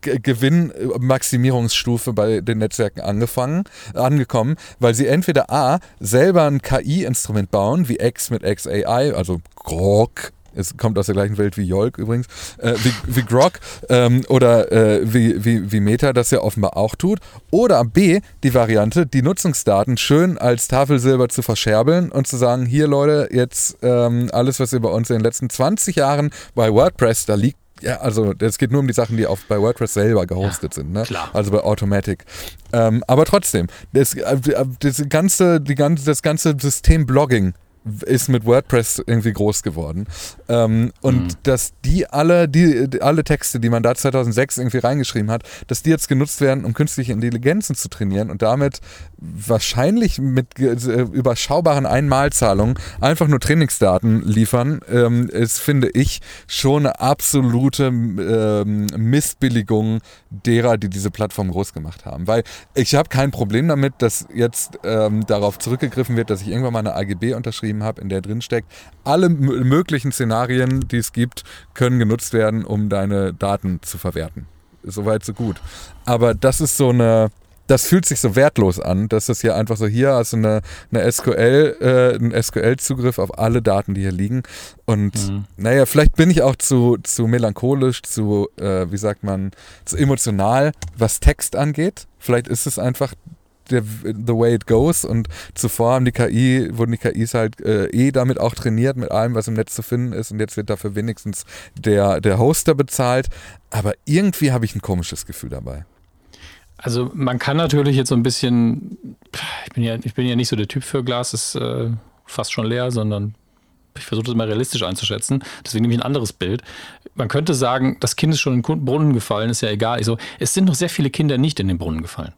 Gewinnmaximierungsstufe bei den Netzwerken angefangen, angekommen, weil sie entweder A, selber ein KI-Instrument bauen, wie X mit XAI, also Grok, es kommt aus der gleichen Welt wie Yolk übrigens, äh, wie, wie Grok ähm, oder äh, wie, wie, wie Meta das ja offenbar auch tut. Oder B, die Variante, die Nutzungsdaten schön als Tafelsilber zu verscherbeln und zu sagen, hier Leute, jetzt ähm, alles, was ihr bei uns in den letzten 20 Jahren bei WordPress, da liegt ja, also es geht nur um die Sachen, die auf, bei WordPress selber gehostet ja, sind, ne? Klar. Also bei Automatic. Ähm, aber trotzdem, das, äh, das, ganze, die ganze, das ganze System Blogging ist mit WordPress irgendwie groß geworden. Ähm, und mhm. dass die alle, die, alle Texte, die man da 2006 irgendwie reingeschrieben hat, dass die jetzt genutzt werden, um künstliche Intelligenzen zu trainieren und damit wahrscheinlich mit äh, überschaubaren Einmalzahlungen einfach nur Trainingsdaten liefern, ähm, ist, finde ich, schon eine absolute ähm, Missbilligung derer, die diese Plattform groß gemacht haben. Weil ich habe kein Problem damit, dass jetzt ähm, darauf zurückgegriffen wird, dass ich irgendwann mal eine AGB unterschrieben habe, in der drin steckt, alle möglichen Szenarien, die es gibt, können genutzt werden, um deine Daten zu verwerten. Soweit, so gut. Aber das ist so eine, das fühlt sich so wertlos an, dass das hier einfach so hier hast du eine, eine SQL, äh, einen SQL-Zugriff auf alle Daten, die hier liegen. Und mhm. naja, vielleicht bin ich auch zu, zu melancholisch, zu, äh, wie sagt man, zu emotional, was Text angeht. Vielleicht ist es einfach der, the way it goes und zuvor haben die KI, wurden die KIs halt äh, eh damit auch trainiert, mit allem, was im Netz zu finden ist und jetzt wird dafür wenigstens der, der Hoster bezahlt. Aber irgendwie habe ich ein komisches Gefühl dabei. Also man kann natürlich jetzt so ein bisschen, ich bin ja, ich bin ja nicht so der Typ für Glas, ist äh, fast schon leer, sondern ich versuche das mal realistisch einzuschätzen. Deswegen nehme ich ein anderes Bild. Man könnte sagen, das Kind ist schon in den Brunnen gefallen, ist ja egal. Also, es sind noch sehr viele Kinder nicht in den Brunnen gefallen.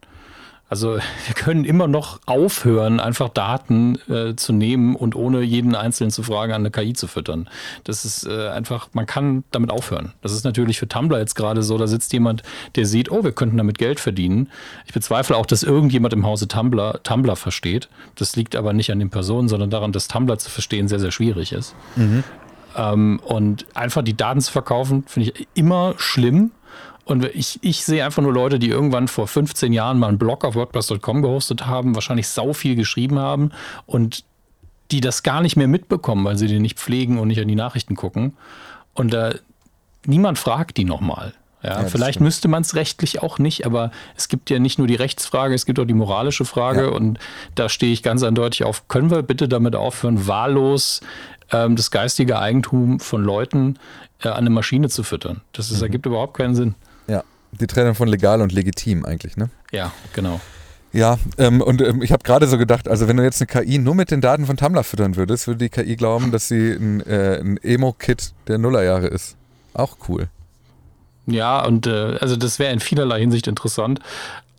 Also wir können immer noch aufhören, einfach Daten äh, zu nehmen und ohne jeden Einzelnen zu fragen, an eine KI zu füttern. Das ist äh, einfach, man kann damit aufhören. Das ist natürlich für Tumblr jetzt gerade so, da sitzt jemand, der sieht, oh, wir könnten damit Geld verdienen. Ich bezweifle auch, dass irgendjemand im Hause Tumblr Tumblr versteht. Das liegt aber nicht an den Personen, sondern daran, dass Tumblr zu verstehen sehr, sehr schwierig ist. Mhm. Ähm, und einfach die Daten zu verkaufen, finde ich immer schlimm. Und ich, ich sehe einfach nur Leute, die irgendwann vor 15 Jahren mal einen Blog auf WordPress.com gehostet haben, wahrscheinlich sau viel geschrieben haben und die das gar nicht mehr mitbekommen, weil sie den nicht pflegen und nicht an die Nachrichten gucken. Und äh, niemand fragt die nochmal. Ja, ja vielleicht stimmt. müsste man es rechtlich auch nicht, aber es gibt ja nicht nur die Rechtsfrage, es gibt auch die moralische Frage ja. und da stehe ich ganz eindeutig auf, können wir bitte damit aufhören, wahllos ähm, das geistige Eigentum von Leuten äh, an eine Maschine zu füttern. Das, das mhm. ergibt überhaupt keinen Sinn. Die Trennung von legal und legitim eigentlich, ne? Ja, genau. Ja, ähm, und ähm, ich habe gerade so gedacht, also wenn du jetzt eine KI nur mit den Daten von Tumblr füttern würdest, würde die KI glauben, dass sie ein, äh, ein Emo-Kit der Nullerjahre ist. Auch cool. Ja, und äh, also das wäre in vielerlei Hinsicht interessant.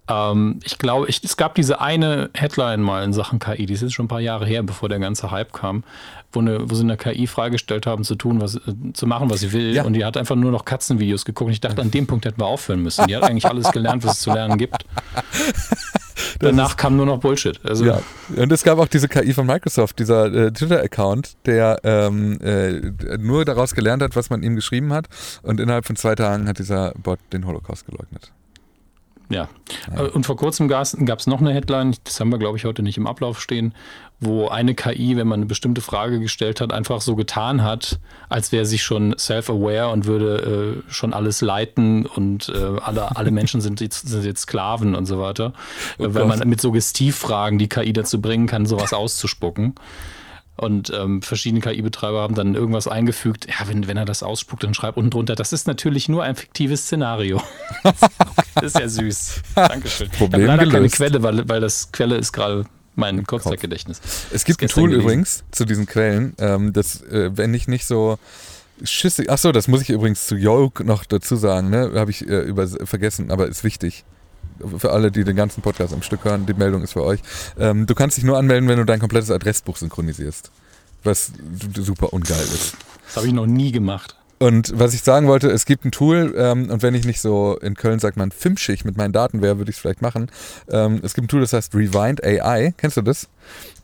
Ähm, ich glaube, es gab diese eine Headline mal in Sachen KI, die ist jetzt schon ein paar Jahre her, bevor der ganze Hype kam, wo, eine, wo sie eine KI freigestellt haben, zu tun, was, äh, zu machen, was sie will. Ja. Und die hat einfach nur noch Katzenvideos geguckt. Und ich dachte, an dem Punkt hätten wir aufhören müssen. Die hat eigentlich alles gelernt, was es zu lernen gibt. Danach kam nur noch Bullshit. Also ja. Und es gab auch diese KI von Microsoft, dieser äh, Twitter-Account, der ähm, äh, nur daraus gelernt hat, was man ihm geschrieben hat. Und innerhalb von zwei Tagen hat dieser Bot den Holocaust geleugnet. Ja. ja. Und vor kurzem gab es noch eine Headline, das haben wir, glaube ich, heute nicht im Ablauf stehen, wo eine KI, wenn man eine bestimmte Frage gestellt hat, einfach so getan hat, als wäre sie schon self-aware und würde äh, schon alles leiten und äh, alle, alle Menschen sind jetzt, sind jetzt Sklaven und so weiter. Oh weil man mit Suggestivfragen die KI dazu bringen kann, sowas auszuspucken. Und ähm, verschiedene KI-Betreiber haben dann irgendwas eingefügt. Ja, wenn, wenn er das ausspuckt, dann schreibt unten drunter, das ist natürlich nur ein fiktives Szenario. das ist ja süß. Dankeschön. Problem ich leider gelöst. keine Quelle, weil, weil das Quelle ist gerade mein Kurzzeitgedächtnis. Es gibt ein Tool gelesen. übrigens zu diesen Quellen, ähm, das, äh, wenn ich nicht so schissig, achso, das muss ich übrigens zu Yoke noch dazu sagen, ne? Habe ich äh, über, vergessen, aber ist wichtig für alle, die den ganzen Podcast am Stück hören, die Meldung ist für euch. Ähm, du kannst dich nur anmelden, wenn du dein komplettes Adressbuch synchronisierst. Was super ungeil ist. Das habe ich noch nie gemacht. Und was ich sagen wollte, es gibt ein Tool, ähm, und wenn ich nicht so in Köln sagt man fimschig mit meinen Daten wäre, würde ich es vielleicht machen. Ähm, es gibt ein Tool, das heißt Rewind AI. Kennst du das?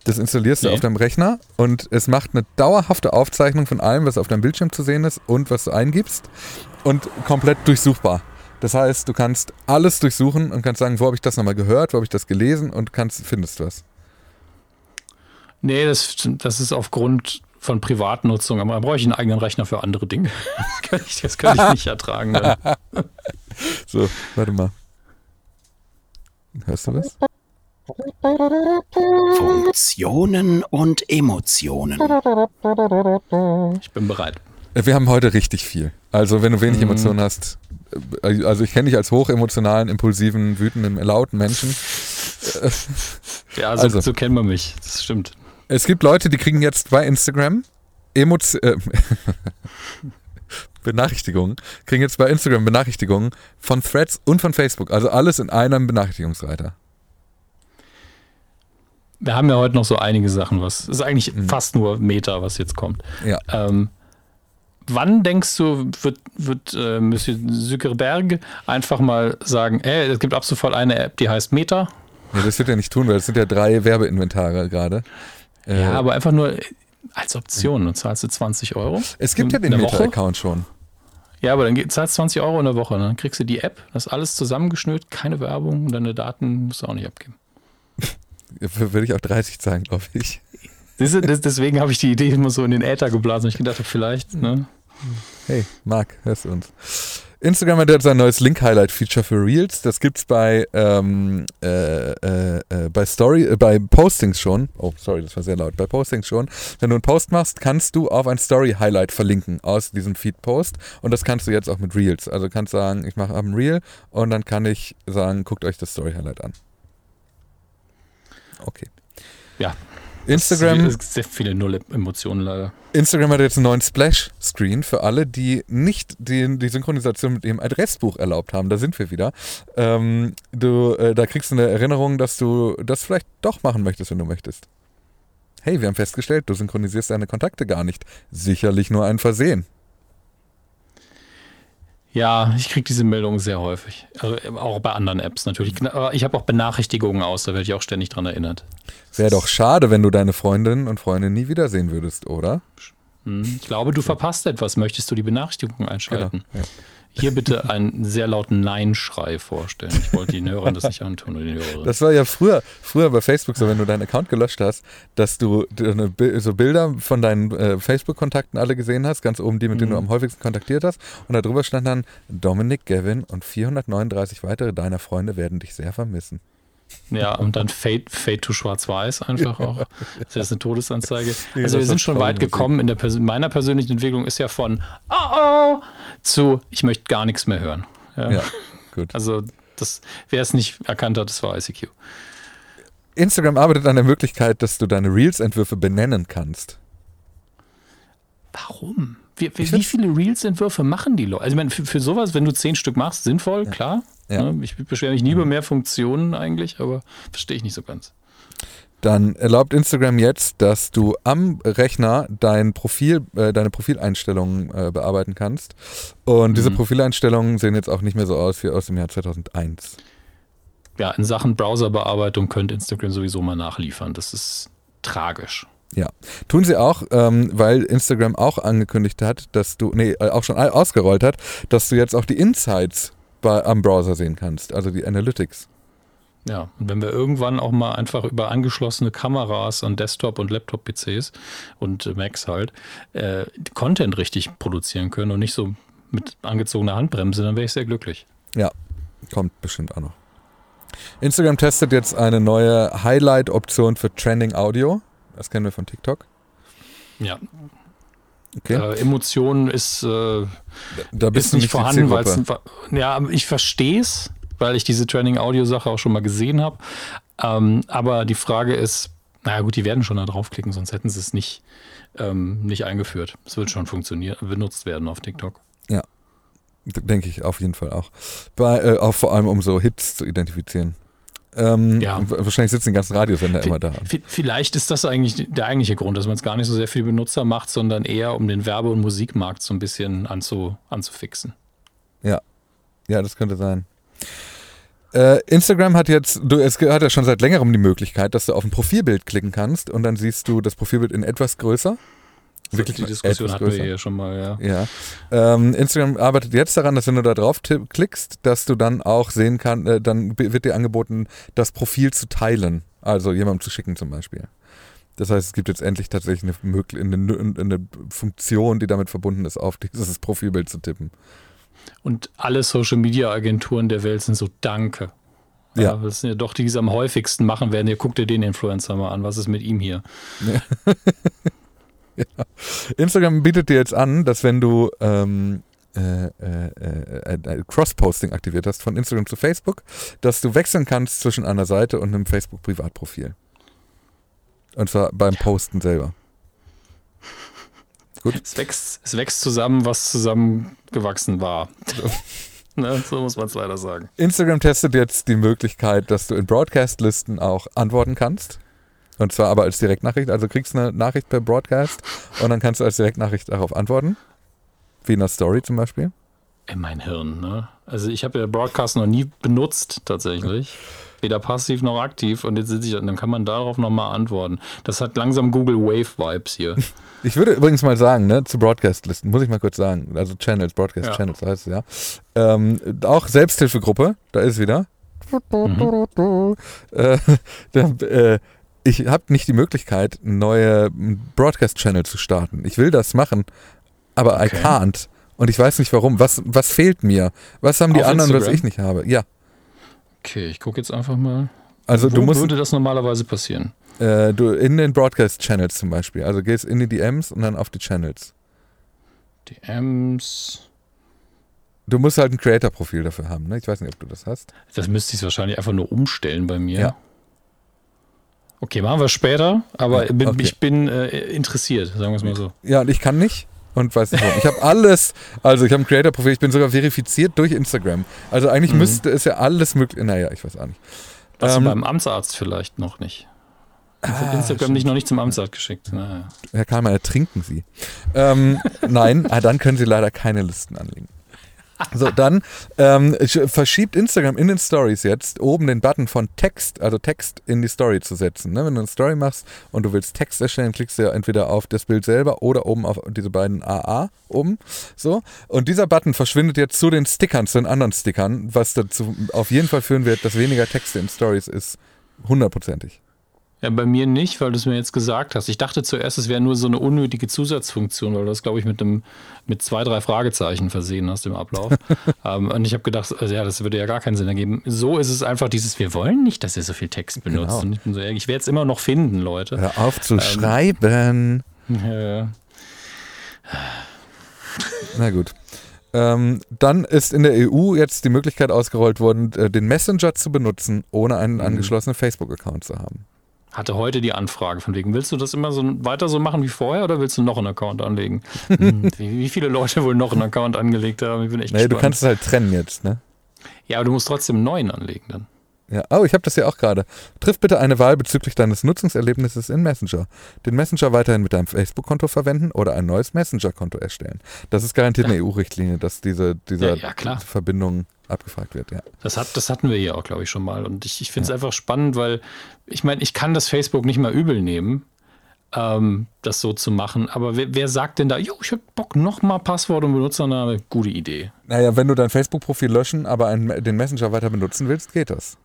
Das installierst nee. du auf deinem Rechner und es macht eine dauerhafte Aufzeichnung von allem, was auf deinem Bildschirm zu sehen ist und was du eingibst und komplett durchsuchbar. Das heißt, du kannst alles durchsuchen und kannst sagen, wo habe ich das nochmal gehört, wo habe ich das gelesen und kannst, findest du was. Nee, das, das ist aufgrund von Privatnutzung, aber da brauche ich einen eigenen Rechner für andere Dinge. Das kann ich, das kann ich nicht ertragen. Dann. so, warte mal. Hörst du das? Funktionen und Emotionen. Ich bin bereit. Wir haben heute richtig viel. Also, wenn du wenig mhm. Emotionen hast, äh, also ich kenne dich als hochemotionalen, impulsiven, wütenden, lauten Menschen. Ja, so, also. so kennt man mich. Das stimmt. Es gibt Leute, die kriegen jetzt bei Instagram Emotio äh, Benachrichtigungen, kriegen jetzt bei Instagram Benachrichtigungen von Threads und von Facebook. Also alles in einem Benachrichtigungsreiter. Wir haben ja heute noch so einige Sachen, was ist eigentlich Mhm. fast nur Meta, was jetzt kommt. Ja. Ähm, wann denkst du, wird, wird äh, Monsieur Zuckerberg einfach mal sagen, ey, es gibt ab sofort eine App, die heißt Meta? Ja, das wird er nicht tun, weil es sind ja drei Werbeinventare gerade. Äh, Ja, aber einfach nur als Option. Dann zahlst du 20 Euro. es gibt ja den. Meta-Account schon. Ja, aber dann zahlst du 20 Euro in der Woche. Dann kriegst du die App, das ist alles zusammengeschnürt, keine Werbung und deine Daten musst du auch nicht abgeben. Würde ich auch 30 zahlen, glaube ich. Deswegen habe ich die Idee immer so in den Äther geblasen. Ich gedacht habe, vielleicht, ne? Hey, Marc, hörst du uns? Instagram hat jetzt ein neues Link-Highlight-Feature für Reels. Das gibt's bei, ähm, äh, äh, äh, bei Story, äh, bei Postings schon. Oh, sorry, das war sehr laut. Bei Postings schon. Wenn du einen Post machst, kannst du auf ein Story-Highlight verlinken aus diesem Feed-Post. Und das kannst du jetzt auch mit Reels. Also du kannst sagen, ich mache ein Reel und dann kann ich sagen, guckt euch das Story-Highlight an. Okay. Ja. Instagram. Es gibt sehr viele Null-Emotionen leider. Instagram hat jetzt einen neuen Splash-Screen für alle, die nicht die, die Synchronisation mit dem Adressbuch erlaubt haben. Da sind wir wieder. Ähm, du, äh, da kriegst du eine Erinnerung, dass du das vielleicht doch machen möchtest, wenn du möchtest. Hey, wir haben festgestellt, du synchronisierst deine Kontakte gar nicht. Sicherlich nur ein Versehen. Ja, ich kriege diese Meldungen sehr häufig. Also äh, auch bei anderen Apps natürlich. Aber ich habe auch Benachrichtigungen aus, da werde ich auch ständig dran erinnert. Wäre doch schade, wenn du deine Freundinnen und Freunde nie wiedersehen würdest, oder? Hm, Ich glaube, du verpasst etwas. Möchtest du die Benachrichtigungen einschalten? Ja. Hier bitte einen sehr lauten Nein-Schrei vorstellen. Ich wollte den Hörern das nicht antun oder den. Das war ja früher, früher bei Facebook so, wenn du deinen Account gelöscht hast, dass du so Bilder von deinen äh, Facebook-Kontakten alle gesehen hast, ganz oben die, mit denen du am häufigsten kontaktiert hast. Und da drüber stand dann, Dominik, Gavin und 439 weitere deiner Freunde werden dich sehr vermissen. Ja, und dann Fade, Fade to Schwarz-Weiß einfach auch. Das ist eine Todesanzeige. Nee, Also wir sind schon weit gekommen. In der Persön meiner persönlichen Entwicklung ist ja von oh oh zu ich möchte gar nichts mehr hören. Ja. Ja, gut. Also das, wer es nicht erkannt hat, das war ICQ. Instagram arbeitet an der Möglichkeit, dass du deine Reels-Entwürfe benennen kannst. Warum? Wie, wie, wie viele Reels-Entwürfe machen die Leute? Also ich meine, für, für sowas, wenn du zehn Stück machst, sinnvoll, klar. Ja. Ne? Ich beschwere mich nie über mehr Funktionen eigentlich, aber verstehe ich nicht so ganz. Dann erlaubt Instagram jetzt, dass du am Rechner dein Profil, äh, deine Profileinstellungen äh, bearbeiten kannst. Und diese Mhm. Profileinstellungen sehen jetzt auch nicht mehr so aus wie aus dem Jahr 2001. Ja, in Sachen Browserbearbeitung könnte Instagram sowieso mal nachliefern. Das ist tragisch. Ja, tun sie auch, ähm, weil Instagram auch angekündigt hat, dass du, nee, äh, auch schon au- ausgerollt hat, dass du jetzt auch die Insights bei, am Browser sehen kannst, also die Analytics. Ja, und wenn wir irgendwann auch mal einfach über angeschlossene Kameras an Desktop- und Laptop-PCs und äh, Macs halt äh, Content richtig produzieren können und nicht so mit angezogener Handbremse, dann wäre ich sehr glücklich. Ja, kommt bestimmt auch noch. Instagram testet jetzt eine neue Highlight-Option für Trending Audio. Das kennen wir von TikTok. Ja, Okay. äh, Emotionen ist, äh, da bist ist nicht nicht vorhanden, weil ja, ich verstehe es, weil ich diese Training-Audio-Sache auch schon mal gesehen habe. Ähm, aber die Frage ist, naja gut, die werden schon da draufklicken, sonst hätten sie es nicht, ähm, nicht eingeführt. Es wird schon funktionieren, benutzt werden auf TikTok. D- Denke ich auf jeden Fall auch. Bei, äh, auch vor allem, um so Hits zu identifizieren. Ähm, Ja. Wahrscheinlich sitzen die ganzen Radiosender immer da. vi- Vielleicht ist das eigentlich der eigentliche Grund, dass man es gar nicht so sehr für die Benutzer macht, sondern eher um den Werbe- und Musikmarkt so ein bisschen anzu, anzufixen. Ja, das könnte sein. Äh, Instagram hat jetzt, du, es hat ja schon seit längerem die Möglichkeit, dass du auf ein Profilbild klicken kannst und dann siehst du das Profilbild in etwas größer. Wirklich die Diskussion hatten wir hier schon mal, ja. Ja. Ähm, Instagram arbeitet jetzt daran, dass wenn du da drauf klickst, dass du dann auch sehen kannst, äh, dann wird dir angeboten, das Profil zu teilen. Also jemandem zu schicken zum Beispiel. Das heißt, es gibt jetzt endlich tatsächlich eine, eine, eine Funktion, die damit verbunden ist, auf dieses Profilbild zu tippen. Und alle Social-Media-Agenturen der Welt sind so Danke. Ja. Ja. Das sind ja doch die, die es am häufigsten machen werden. Ihr guckt dir den Influencer mal an. Was ist mit ihm hier? Instagram bietet dir jetzt an, dass wenn du ähm, äh, äh, äh, äh, Cross-Posting aktiviert hast von Instagram zu Facebook, dass du wechseln kannst zwischen einer Seite und einem Facebook-Privatprofil. Und zwar beim Posten selber. Es wächst, es wächst zusammen, was zusammengewachsen war. ne, so muss man es leider sagen. Instagram testet jetzt die Möglichkeit, dass du in Broadcast-Listen auch antworten kannst. Und zwar aber als Direktnachricht. Also kriegst eine Nachricht per Broadcast und dann kannst du als Direktnachricht darauf antworten. Wie in einer Story zum Beispiel. In mein Hirn, ne? Also ich habe ja Broadcast noch nie benutzt, tatsächlich. Weder passiv noch aktiv. Und jetzt sitze ich, dann kann man darauf nochmal antworten. Das hat langsam Google Wave-Vibes hier. Ich würde übrigens mal sagen, ne, zu Broadcast-Listen, muss ich mal kurz sagen, also Channels, Broadcast-Channels Ja. heißt es ja. Ähm, auch Selbsthilfegruppe, da ist wieder. Äh, da, äh, ich habe nicht die Möglichkeit, neue Broadcast-Channel zu starten. Ich will das machen, aber I Okay. can't. Und ich weiß nicht warum. Was, was fehlt mir? Was haben die Auf anderen, was Instagram? ich nicht habe? Ja. Okay, ich gucke jetzt einfach mal. Also Wo du musst würde das normalerweise passieren? äh, du in den Broadcast-Channels zum Beispiel. Also gehst in die DMs und dann auf die Channels. DMs. Du musst halt ein Creator-Profil dafür haben, ne? Ich weiß nicht, ob du das hast. Das müsste ich wahrscheinlich einfach nur umstellen bei mir. Ja. Okay, machen wir später, aber bin, okay. ich bin äh, interessiert, sagen wir es mal so. Ja, und ich kann nicht und weiß nicht warum. Ich habe alles, also ich habe ein Creator-Profil, ich bin sogar verifiziert durch Instagram. Also eigentlich Mhm. müsste es ja alles möglich. Naja, ich weiß auch nicht. Was Ähm, beim Amtsarzt vielleicht noch nicht. Ich Ah, Instagram nicht noch nicht zum Amtsarzt geschickt. Naja. Herr Kalmer, ertrinken Sie. Ähm, nein, ah, dann können Sie leider keine Listen anlegen. So, dann ähm, sch- verschiebt Instagram in den Stories jetzt oben den Button von Text, also Text in die Story zu setzen. Ne? Wenn du eine Story machst und du willst Text erstellen, klickst du ja entweder auf das Bild selber oder oben auf diese beiden AA oben. So. Und dieser Button verschwindet jetzt zu den Stickern, zu den anderen Stickern, was dazu auf jeden Fall führen wird, dass weniger Texte in Stories ist. Hundertprozentig. Ja, bei mir nicht, weil du es mir jetzt gesagt hast. Ich dachte zuerst, es wäre nur so eine unnötige Zusatzfunktion, weil du das, glaube ich, mit, einem, mit zwei, drei Fragezeichen versehen hast im Ablauf. ähm, und ich habe gedacht, also, ja, das würde ja gar keinen Sinn ergeben. So ist es einfach dieses, wir wollen nicht, dass ihr so viel Text benutzt. Genau. Und ich bin so, ich werde es immer noch finden, Leute. Hör auf zu schreiben. Ja. Na gut. Ähm, dann ist in der EU jetzt die Möglichkeit ausgerollt worden, äh, den Messenger zu benutzen, ohne einen Mhm. angeschlossenen Facebook-Account zu haben. Hatte heute die Anfrage von wegen, willst du das immer so weiter so machen wie vorher oder willst du noch einen Account anlegen? Hm, wie, wie viele Leute wohl noch einen Account angelegt haben? Ich bin echt du gespannt. kannst es halt trennen jetzt, ne? ja, aber du musst trotzdem einen neuen anlegen dann. Ja. Oh, ich habe das ja auch gerade. Triff bitte eine Wahl bezüglich deines Nutzungserlebnisses in Messenger. Den Messenger weiterhin mit deinem Facebook-Konto verwenden oder ein neues Messenger-Konto erstellen. Das ist garantiert eine EU-Richtlinie, dass diese, diese Ja, ja. Verbindung abgefragt wird, ja. Das, hat, das hatten wir hier auch, glaube ich, schon mal. Und ich, ich finde es einfach spannend, weil ich meine, ich kann das Facebook nicht mal übel nehmen, ähm, das so zu machen. Aber wer, wer sagt denn da, jo, ich habe Bock, nochmal Passwort und Benutzername? Gute Idee. Naja, wenn du dein Facebook-Profil löschen, aber einen, den Messenger weiter benutzen willst, geht das.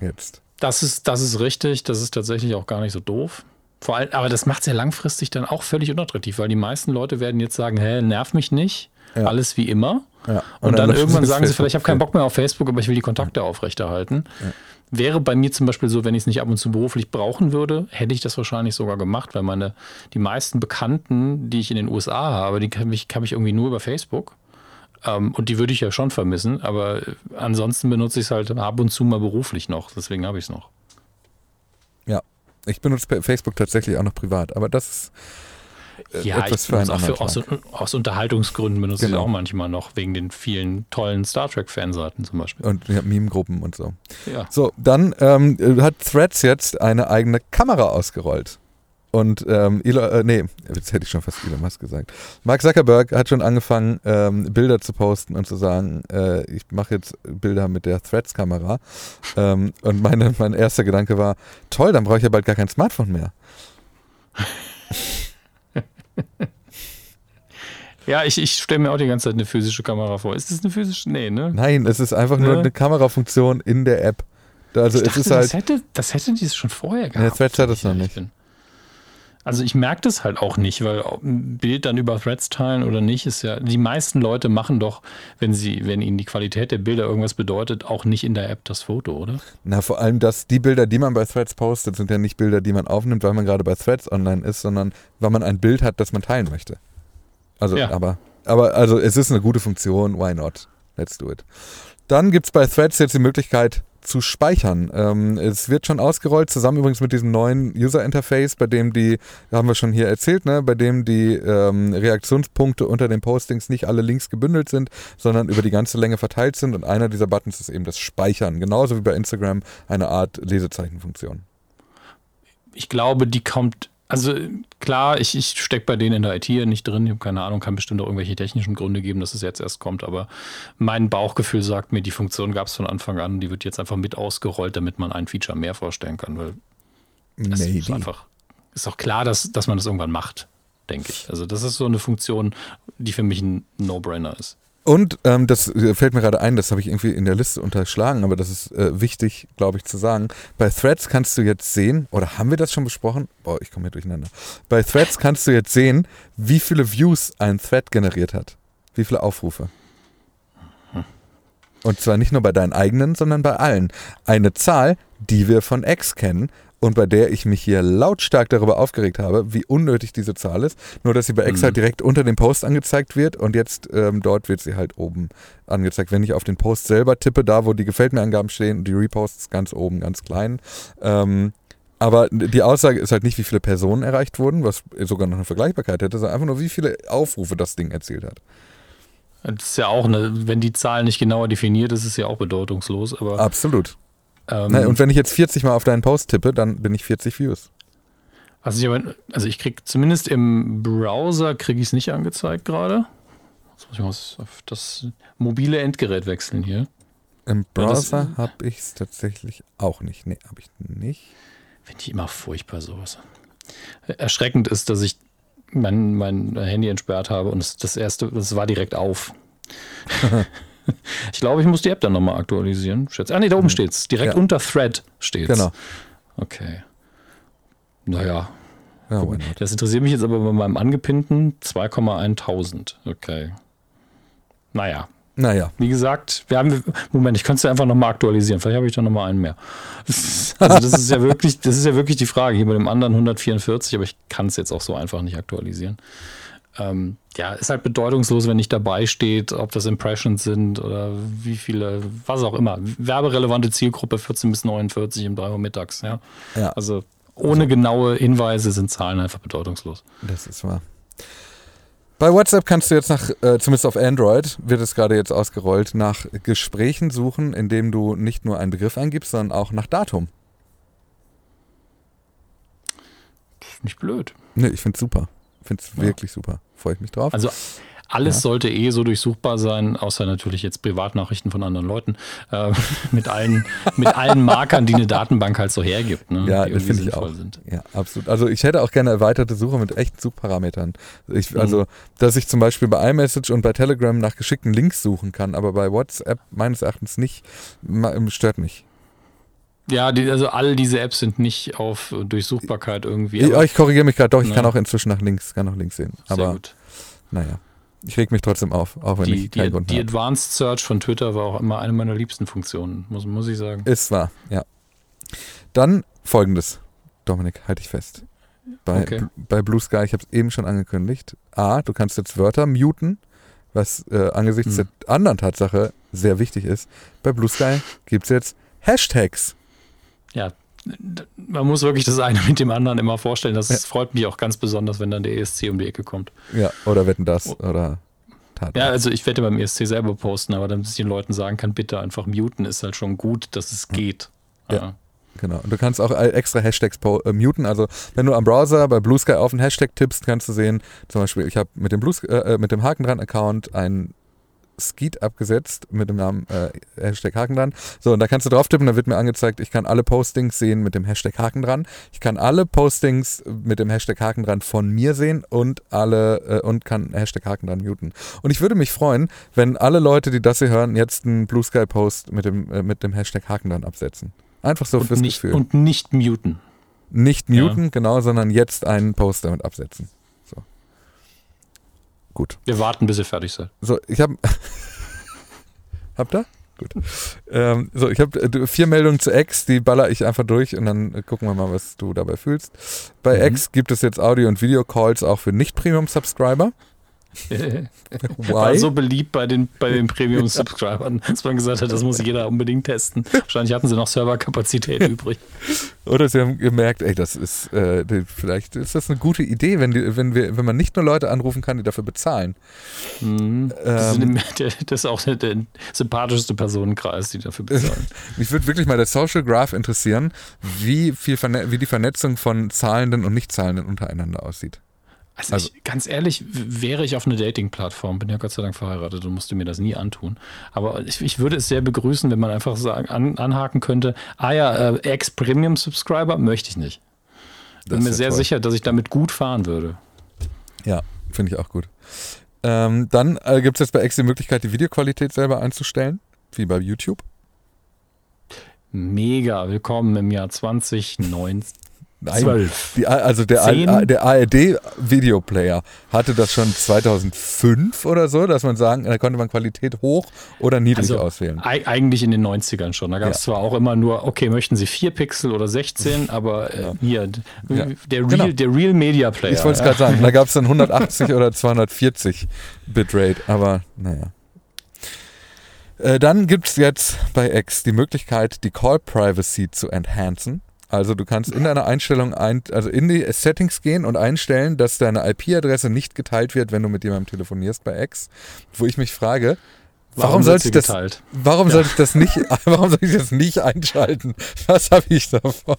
Jetzt. Das ist, das ist richtig, das ist tatsächlich auch gar nicht so doof. Vor allem, aber das macht es ja langfristig dann auch völlig unattraktiv, weil die meisten Leute werden jetzt sagen, hä, nerv mich nicht, Ja. alles wie immer. Ja. Und, dann, löschen irgendwann sagen sie vielleicht, ich habe keinen Facebook-Profil. Bock mehr auf Facebook, aber ich will die Kontakte aufrechterhalten. Wäre bei mir zum Beispiel so, wenn ich es nicht ab und zu beruflich brauchen würde, hätte ich das wahrscheinlich sogar gemacht, weil meine, die meisten Bekannten, die ich in den USA habe, die kann ich, kann ich irgendwie nur über Facebook. Ähm, und die würde ich ja schon vermissen, aber äh, ansonsten benutze ich es halt ab und zu mal beruflich noch. Deswegen habe ich es noch. Ja, ich benutze Facebook tatsächlich auch noch privat, aber das ist Ja, etwas ich für einen auch für, anderen aus, Tag. aus Unterhaltungsgründen benutze ich Genau. es auch manchmal noch, wegen den vielen tollen Star Trek-Fanseiten zum Beispiel. Und ja, Meme-Gruppen und so. Ja. So, dann ähm, hat Threads jetzt eine eigene Kamera ausgerollt. Und ähm, Elon, äh, nee, jetzt hätte ich schon fast Elon Musk gesagt. Mark Zuckerberg hat schon angefangen, ähm, Bilder zu posten und zu sagen, äh, ich mache jetzt Bilder mit der Threads-Kamera. Ähm, und meine, mein erster Gedanke war, toll, dann brauche ich ja bald gar kein Smartphone mehr. Ja, ich, ich stelle mir auch die ganze Zeit eine physische Kamera vor. Ist das eine physische? Nee, ne? Nein, es ist einfach nur Ne? eine Kamerafunktion in der App. Also ich es dachte, ist halt, das, hätte, das hätten die schon vorher gehabt. Wenn es ich noch nicht. bin. Also ich merke das halt auch nicht, weil ein Bild dann über Threads teilen oder nicht, ist ja, die meisten Leute machen doch, wenn sie, wenn ihnen die Qualität der Bilder irgendwas bedeutet, auch nicht in der App das Foto, oder? Na, vor allem, dass die Bilder, die man bei Threads postet, sind ja nicht Bilder, die man aufnimmt, weil man gerade bei Threads online ist, sondern weil man ein Bild hat, das man teilen möchte. Also, Ja. aber, aber, also, es ist eine gute Funktion, why not? Let's do it. Dann gibt es bei Threads jetzt die Möglichkeit, zu speichern. Ähm, es wird schon ausgerollt, zusammen übrigens mit diesem neuen User-Interface, bei dem die, haben wir schon hier erzählt, ne, bei dem die ähm, Reaktionspunkte unter den Postings nicht alle Links gebündelt sind, sondern über die ganze Länge verteilt sind. Und einer dieser Buttons ist eben das Speichern, genauso wie bei Instagram eine Art Lesezeichenfunktion. Ich glaube, die kommt also klar, ich, ich stecke bei denen in der IT nicht drin, ich habe keine Ahnung, kann bestimmt auch irgendwelche technischen Gründe geben, dass es jetzt erst kommt, aber mein Bauchgefühl sagt mir, die Funktion gab es von Anfang an, die wird jetzt einfach mit ausgerollt, damit man ein Feature mehr vorstellen kann, weil es ist einfach, ist auch klar, dass, dass man das irgendwann macht, denke ich. Also das ist so eine Funktion, die für mich ein No-Brainer ist. Und ähm, das äh, fällt mir gerade ein, das habe ich irgendwie in der Liste unterschlagen, aber das ist äh, wichtig, glaube ich, zu sagen. Bei Threads kannst du jetzt sehen, oder haben wir das schon besprochen? Boah, ich komme hier durcheinander. Bei Threads kannst du jetzt sehen, wie viele Views ein Thread generiert hat. Wie viele Aufrufe. Und zwar nicht nur bei deinen eigenen, sondern bei allen. Eine Zahl, die wir von X kennen und bei der ich mich hier lautstark darüber aufgeregt habe, wie unnötig diese Zahl ist. Nur, dass sie bei X mhm. direkt unter dem Post angezeigt wird und jetzt ähm, dort wird sie halt oben angezeigt. Wenn ich auf den Post selber tippe, da wo die Gefällt mir Angaben stehen und die Reposts ganz oben, ganz klein. Ähm, aber die Aussage ist halt nicht, wie viele Personen erreicht wurden, was sogar noch eine Vergleichbarkeit hätte, sondern einfach nur, wie viele Aufrufe das Ding erzielt hat. Das ist ja auch, eine, wenn die Zahl nicht genauer definiert ist, ist es ja auch bedeutungslos. Aber Absolut. Ähm, Na, und wenn ich jetzt 40 Mal auf deinen Post tippe, dann bin ich 40 Views. Also ich, aber, also ich krieg zumindest im Browser kriege ich es nicht angezeigt gerade. Jetzt muss ich mal auf das mobile Endgerät wechseln hier. Im Browser habe ich es tatsächlich auch nicht. Nee, habe ich nicht. Finde ich immer furchtbar sowas. Erschreckend ist, dass ich mein, mein Handy entsperrt habe und das, das erste, das war direkt auf. ich glaube, ich muss die App dann nochmal aktualisieren. Ah, nee, da oben mhm. steht es. Direkt ja. unter Thread steht es. Genau. Okay. Naja. Ja, das interessiert mich jetzt aber bei meinem angepinnten 2,1000. Okay. Naja. Naja. Wie gesagt, wir haben, Moment, ich könnte es ja einfach nochmal aktualisieren. Vielleicht habe ich da nochmal einen mehr. Also das ist ja wirklich, das ist ja wirklich die Frage. Hier bei dem anderen 144, aber ich kann es jetzt auch so einfach nicht aktualisieren ähm, ja, ist halt bedeutungslos, wenn nicht dabei steht, ob das Impressions sind oder wie viele, was auch immer. Werberelevante Zielgruppe 14 bis 49 um 3 Uhr mittags, ja. ja. Also ohne also, genaue Hinweise sind Zahlen einfach bedeutungslos. Das ist wahr. Bei WhatsApp kannst du jetzt nach, äh, zumindest auf Android, wird es gerade jetzt ausgerollt, nach Gesprächen suchen, indem du nicht nur einen Begriff eingibst, sondern auch nach Datum. Nicht blöd. Nee, ich finde es super. Finde es ja. wirklich super. Freue ich mich drauf. Also alles ja. sollte eh so durchsuchbar sein, außer natürlich jetzt Privatnachrichten von anderen Leuten, äh, mit, allen, mit allen Markern, die eine Datenbank halt so hergibt. Ne, ja, das finde ich auch. Sind. Ja, absolut. Also ich hätte auch gerne erweiterte Suche mit echten Suchparametern. Ich, mhm. Also, dass ich zum Beispiel bei iMessage und bei Telegram nach geschickten Links suchen kann, aber bei WhatsApp meines Erachtens nicht, stört mich. Ja, die, also all diese Apps sind nicht auf Durchsuchbarkeit irgendwie. Ja, ich korrigiere mich gerade doch, ich ne. kann auch inzwischen nach links, kann auch links sehen. Aber Sehr gut. naja. Ich reg mich trotzdem auf, auch wenn die, ich keinen die, Grund Die habe. Advanced Search von Twitter war auch immer eine meiner liebsten Funktionen, muss, muss ich sagen. Ist wahr, ja. Dann folgendes, Dominik, halte ich fest. Bei, okay. bei Blue Sky, ich habe es eben schon angekündigt. A, du kannst jetzt Wörter muten, was äh, angesichts hm. der anderen Tatsache sehr wichtig ist. Bei Blue Sky gibt es jetzt Hashtags ja, man muss wirklich das eine mit dem anderen immer vorstellen. Das ja. freut mich auch ganz besonders, wenn dann der ESC um die Ecke kommt. Ja, oder wetten das oh. oder Tat. Ja, also ich werde beim ESC selber posten, aber damit ich den Leuten sagen kann, bitte einfach muten, ist halt schon gut, dass es geht. Ja. ja. Genau. Und du kannst auch extra Hashtags äh, muten. Also wenn du am Browser bei Blue Sky auf einen Hashtag tippst, kannst du sehen, zum Beispiel, ich habe mit dem Blue äh, mit dem Haken dran Account einen Skeet abgesetzt mit dem Namen äh, Hashtag Haken dran. So, und da kannst du drauf tippen, da wird mir angezeigt, ich kann alle Postings sehen mit dem Hashtag Haken dran. Ich kann alle Postings mit dem Hashtag Haken dran von mir sehen und alle äh, und kann Hashtag Haken dran muten. Und ich würde mich freuen, wenn alle Leute, die das hier hören, jetzt einen Blue Sky Post mit dem, äh, mit dem Hashtag Haken dran absetzen. Einfach so und fürs nicht, Gefühl. Und nicht muten. Nicht muten, ja. genau, sondern jetzt einen Post damit absetzen. Gut. Wir warten, bis ihr fertig seid. So, ich habe. Habt ihr? Gut. Ähm, so, ich habe äh, vier Meldungen zu X, die baller ich einfach durch und dann äh, gucken wir mal, was du dabei fühlst. Bei mhm. X gibt es jetzt Audio- und Video-Calls auch für Nicht-Premium-Subscriber. War so beliebt bei den, bei den Premium-Subscribern, dass man gesagt hat, das muss jeder unbedingt testen. Wahrscheinlich hatten sie noch Serverkapazität übrig. Oder sie haben gemerkt, ey, das ist, äh, vielleicht ist das eine gute Idee, wenn, die, wenn, wir, wenn man nicht nur Leute anrufen kann, die dafür bezahlen. Mhm. Das, Ähm, ist, der, das ist auch der, der sympathischste Personenkreis, die dafür bezahlen. Mich würde wirklich mal der Social Graph interessieren, wie, viel Verne wie die Vernetzung von Zahlenden und Nichtzahlenden untereinander aussieht. Also, Also- ich, ganz ehrlich, wäre ich auf eine Dating-Plattform, bin ja Gott sei Dank verheiratet und musste mir das nie antun. Aber ich, ich würde es sehr begrüßen, wenn man einfach sagen, an, anhaken könnte, ah ja, äh, Ex-Premium-Subscriber möchte ich nicht. Das Bin mir sehr toll. sicher, dass ich damit gut fahren würde. Ja, finde ich auch gut. Ähm, dann äh, gibt es jetzt bei X die Möglichkeit, die Videoqualität selber einzustellen, wie bei YouTube. Mega, willkommen im Jahr 2019. Nein, Zwölf. Die, also der? A- der ARD-Videoplayer hatte das schon 2005 oder so, dass man sagen, da konnte man Qualität hoch oder niedrig Also auswählen. ei- eigentlich in den 90ern schon. Da gab es Ja. zwar auch immer nur, okay, möchten Sie 4 Pixel oder 16, aber äh, hier, d- Ja. der, Real, Genau. der Real Media Player. Ich wollte es ja. gerade sagen, da gab es dann 180 oder 240 Bitrate, aber naja. Äh, dann gibt es jetzt bei X die Möglichkeit, die Call Privacy zu enhancen. Also du kannst in deiner Einstellung, ein, also in die Settings gehen und einstellen, dass deine IP-Adresse nicht geteilt wird, wenn du mit jemandem telefonierst bei X. Wo ich mich frage, warum, wird sollte ich das, geteilt? warum Ja. sollte ich das nicht, warum soll ich das nicht einschalten? Was habe ich davon?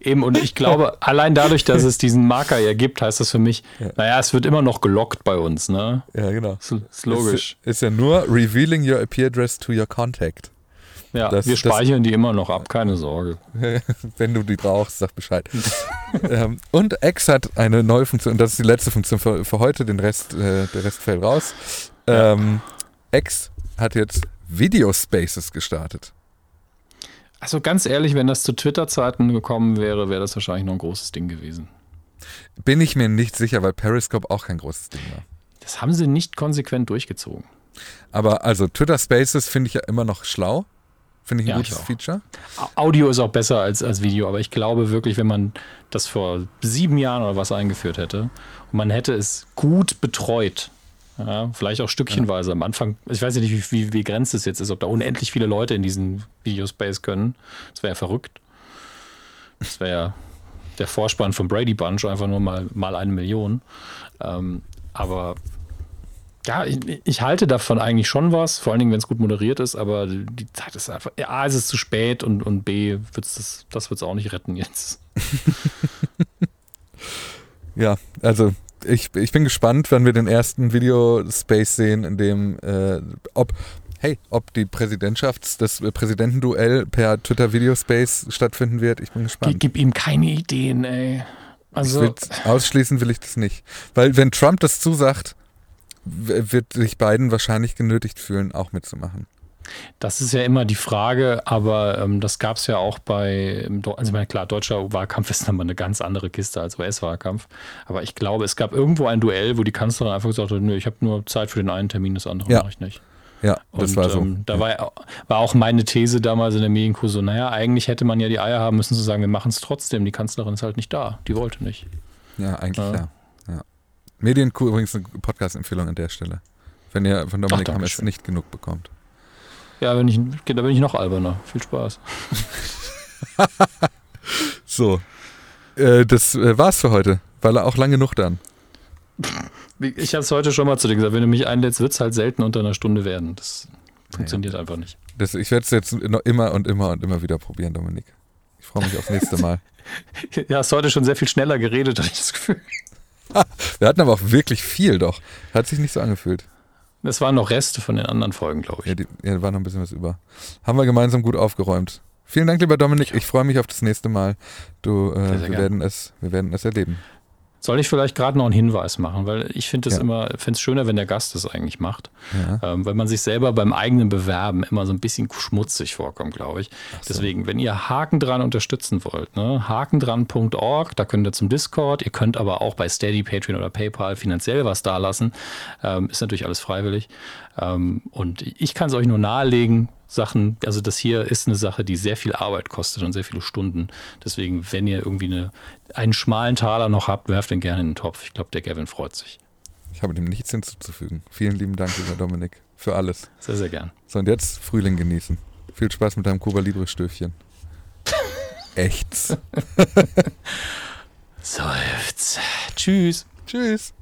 Eben, und ich glaube, allein dadurch, dass es diesen Marker ja gibt, heißt das für mich, Ja. naja, es wird immer noch gelockt bei uns, ne? Ja, genau. Ist, ist logisch. Ist, ist ja nur revealing your IP-Address to your contact. Ja, das- wir das- speichern die immer noch ab, keine Sorge. Wenn du die brauchst, sag Bescheid. ähm, und X hat eine neue Funktion, und das ist die letzte Funktion für, für heute, den Rest, äh, der Rest fällt raus. Ähm, X hat jetzt Video Spaces gestartet. Also ganz ehrlich, wenn das zu Twitter-Zeiten gekommen wäre, wäre das wahrscheinlich noch ein großes Ding gewesen. Bin ich mir nicht sicher, weil Periscope auch kein großes Ding war. Das haben sie nicht konsequent durchgezogen. Aber also Twitter Spaces finde ich ja immer noch schlau. Finde ich ein Ja, ich gutes auch. Feature. Au- Audio ist auch besser als, als Video, aber ich glaube wirklich, wenn man das vor sieben Jahren oder was eingeführt hätte und man hätte es gut betreut, ja, vielleicht auch stückchenweise am Anfang, ich weiß ja nicht, wie, wie, wie begrenzt es jetzt ist, ob da unendlich viele Leute in diesen Videospace können. Das wäre ja verrückt. Das wäre ja der Vorspann von Brady Bunch, einfach nur mal, mal eine Million. Ähm, aber ja, ich, ich halte davon eigentlich schon was, vor allen Dingen, wenn es gut moderiert ist, aber die Zeit ist einfach, A, es ist zu spät und, und B, wird's das, das wird es auch nicht retten jetzt. Ja, also ich, ich bin gespannt, wenn wir den ersten Videospace sehen, in dem, äh, ob, hey, ob die Präsidentschafts-, das Präsidentenduell per Twitter Videospace stattfinden wird. Ich bin gespannt. gib ihm keine Ideen, ey. Also, will's- ausschließen will ich das nicht. Weil wenn Trump das zusagt, wird sich Biden wahrscheinlich genötigt fühlen, auch mitzumachen. das ist ja immer die Frage, aber ähm, das gab es ja auch bei, Deu- also ich meine, klar, deutscher Wahlkampf ist nochmal eine ganz andere Kiste als US-Wahlkampf. Aber ich glaube, es gab irgendwo ein Duell, wo die Kanzlerin einfach gesagt hat, nö, ich habe nur Zeit für den einen Termin, das andere Ja. mache ich nicht. Ja, das Und war so. ähm, da war, war auch meine These damals in der Medienkuh so, naja, eigentlich hätte man ja die Eier haben müssen zu sagen, wir machen es trotzdem. Die Kanzlerin ist halt nicht da. Die wollte nicht. ja, eigentlich Ja. ja. Medienkuh übrigens eine Podcast-Empfehlung an der Stelle. Wenn ihr von Dominik Ach, Hammes nicht genug bekommt. Ja, wenn ich, da bin ich noch alberner. Viel Spaß. So, äh, das äh, war's für heute. Weil auch lang genug dann. Ich habe es heute schon mal zu dir gesagt, wenn du mich einlädst, wird es halt selten unter einer Stunde werden. Das funktioniert einfach nicht. Das, ich werde es jetzt noch immer und immer und immer wieder probieren, Dominik. Ich freue mich aufs nächste Mal. Ja, hast heute schon sehr viel schneller geredet, hatte ich das Gefühl. Wir hatten aber auch wirklich viel doch. Hat sich nicht so angefühlt. Das waren noch Reste von den anderen Folgen, glaube ich. Ja, die, ja, war noch ein bisschen was über. Haben wir gemeinsam gut aufgeräumt. Vielen Dank, lieber Dominik. Ich freue mich auf das nächste Mal. Du, äh, wir, gern. werden es, wir werden es erleben. Soll ich vielleicht gerade noch einen Hinweis machen, weil ich finde es Ja. immer, finde es schöner, wenn der Gast das eigentlich macht. Ja. Ähm, weil man sich selber beim eigenen Bewerben immer so ein bisschen schmutzig vorkommt, glaube ich. so. Deswegen, wenn ihr Haken dran unterstützen wollt, ne, hakendran.org, da könnt ihr zum Discord, ihr könnt aber auch bei Steady, Patreon oder PayPal finanziell was dalassen. Ähm, ist natürlich alles freiwillig. Ähm, und ich kann es euch nur nahelegen, Sachen, also das hier ist eine Sache, die sehr viel Arbeit kostet und sehr viele Stunden. Deswegen, wenn ihr irgendwie eine, einen schmalen Taler noch habt, werft den gerne in den Topf. Ich glaube, der Gavin freut sich. Ich habe dem nichts hinzuzufügen. Vielen lieben Dank, lieber Dominik, für alles. Sehr, sehr gern. So, und jetzt Frühling genießen. Viel Spaß mit deinem Cuba Libre Stöfchen. Echt. Seufz. Tschüss. Tschüss.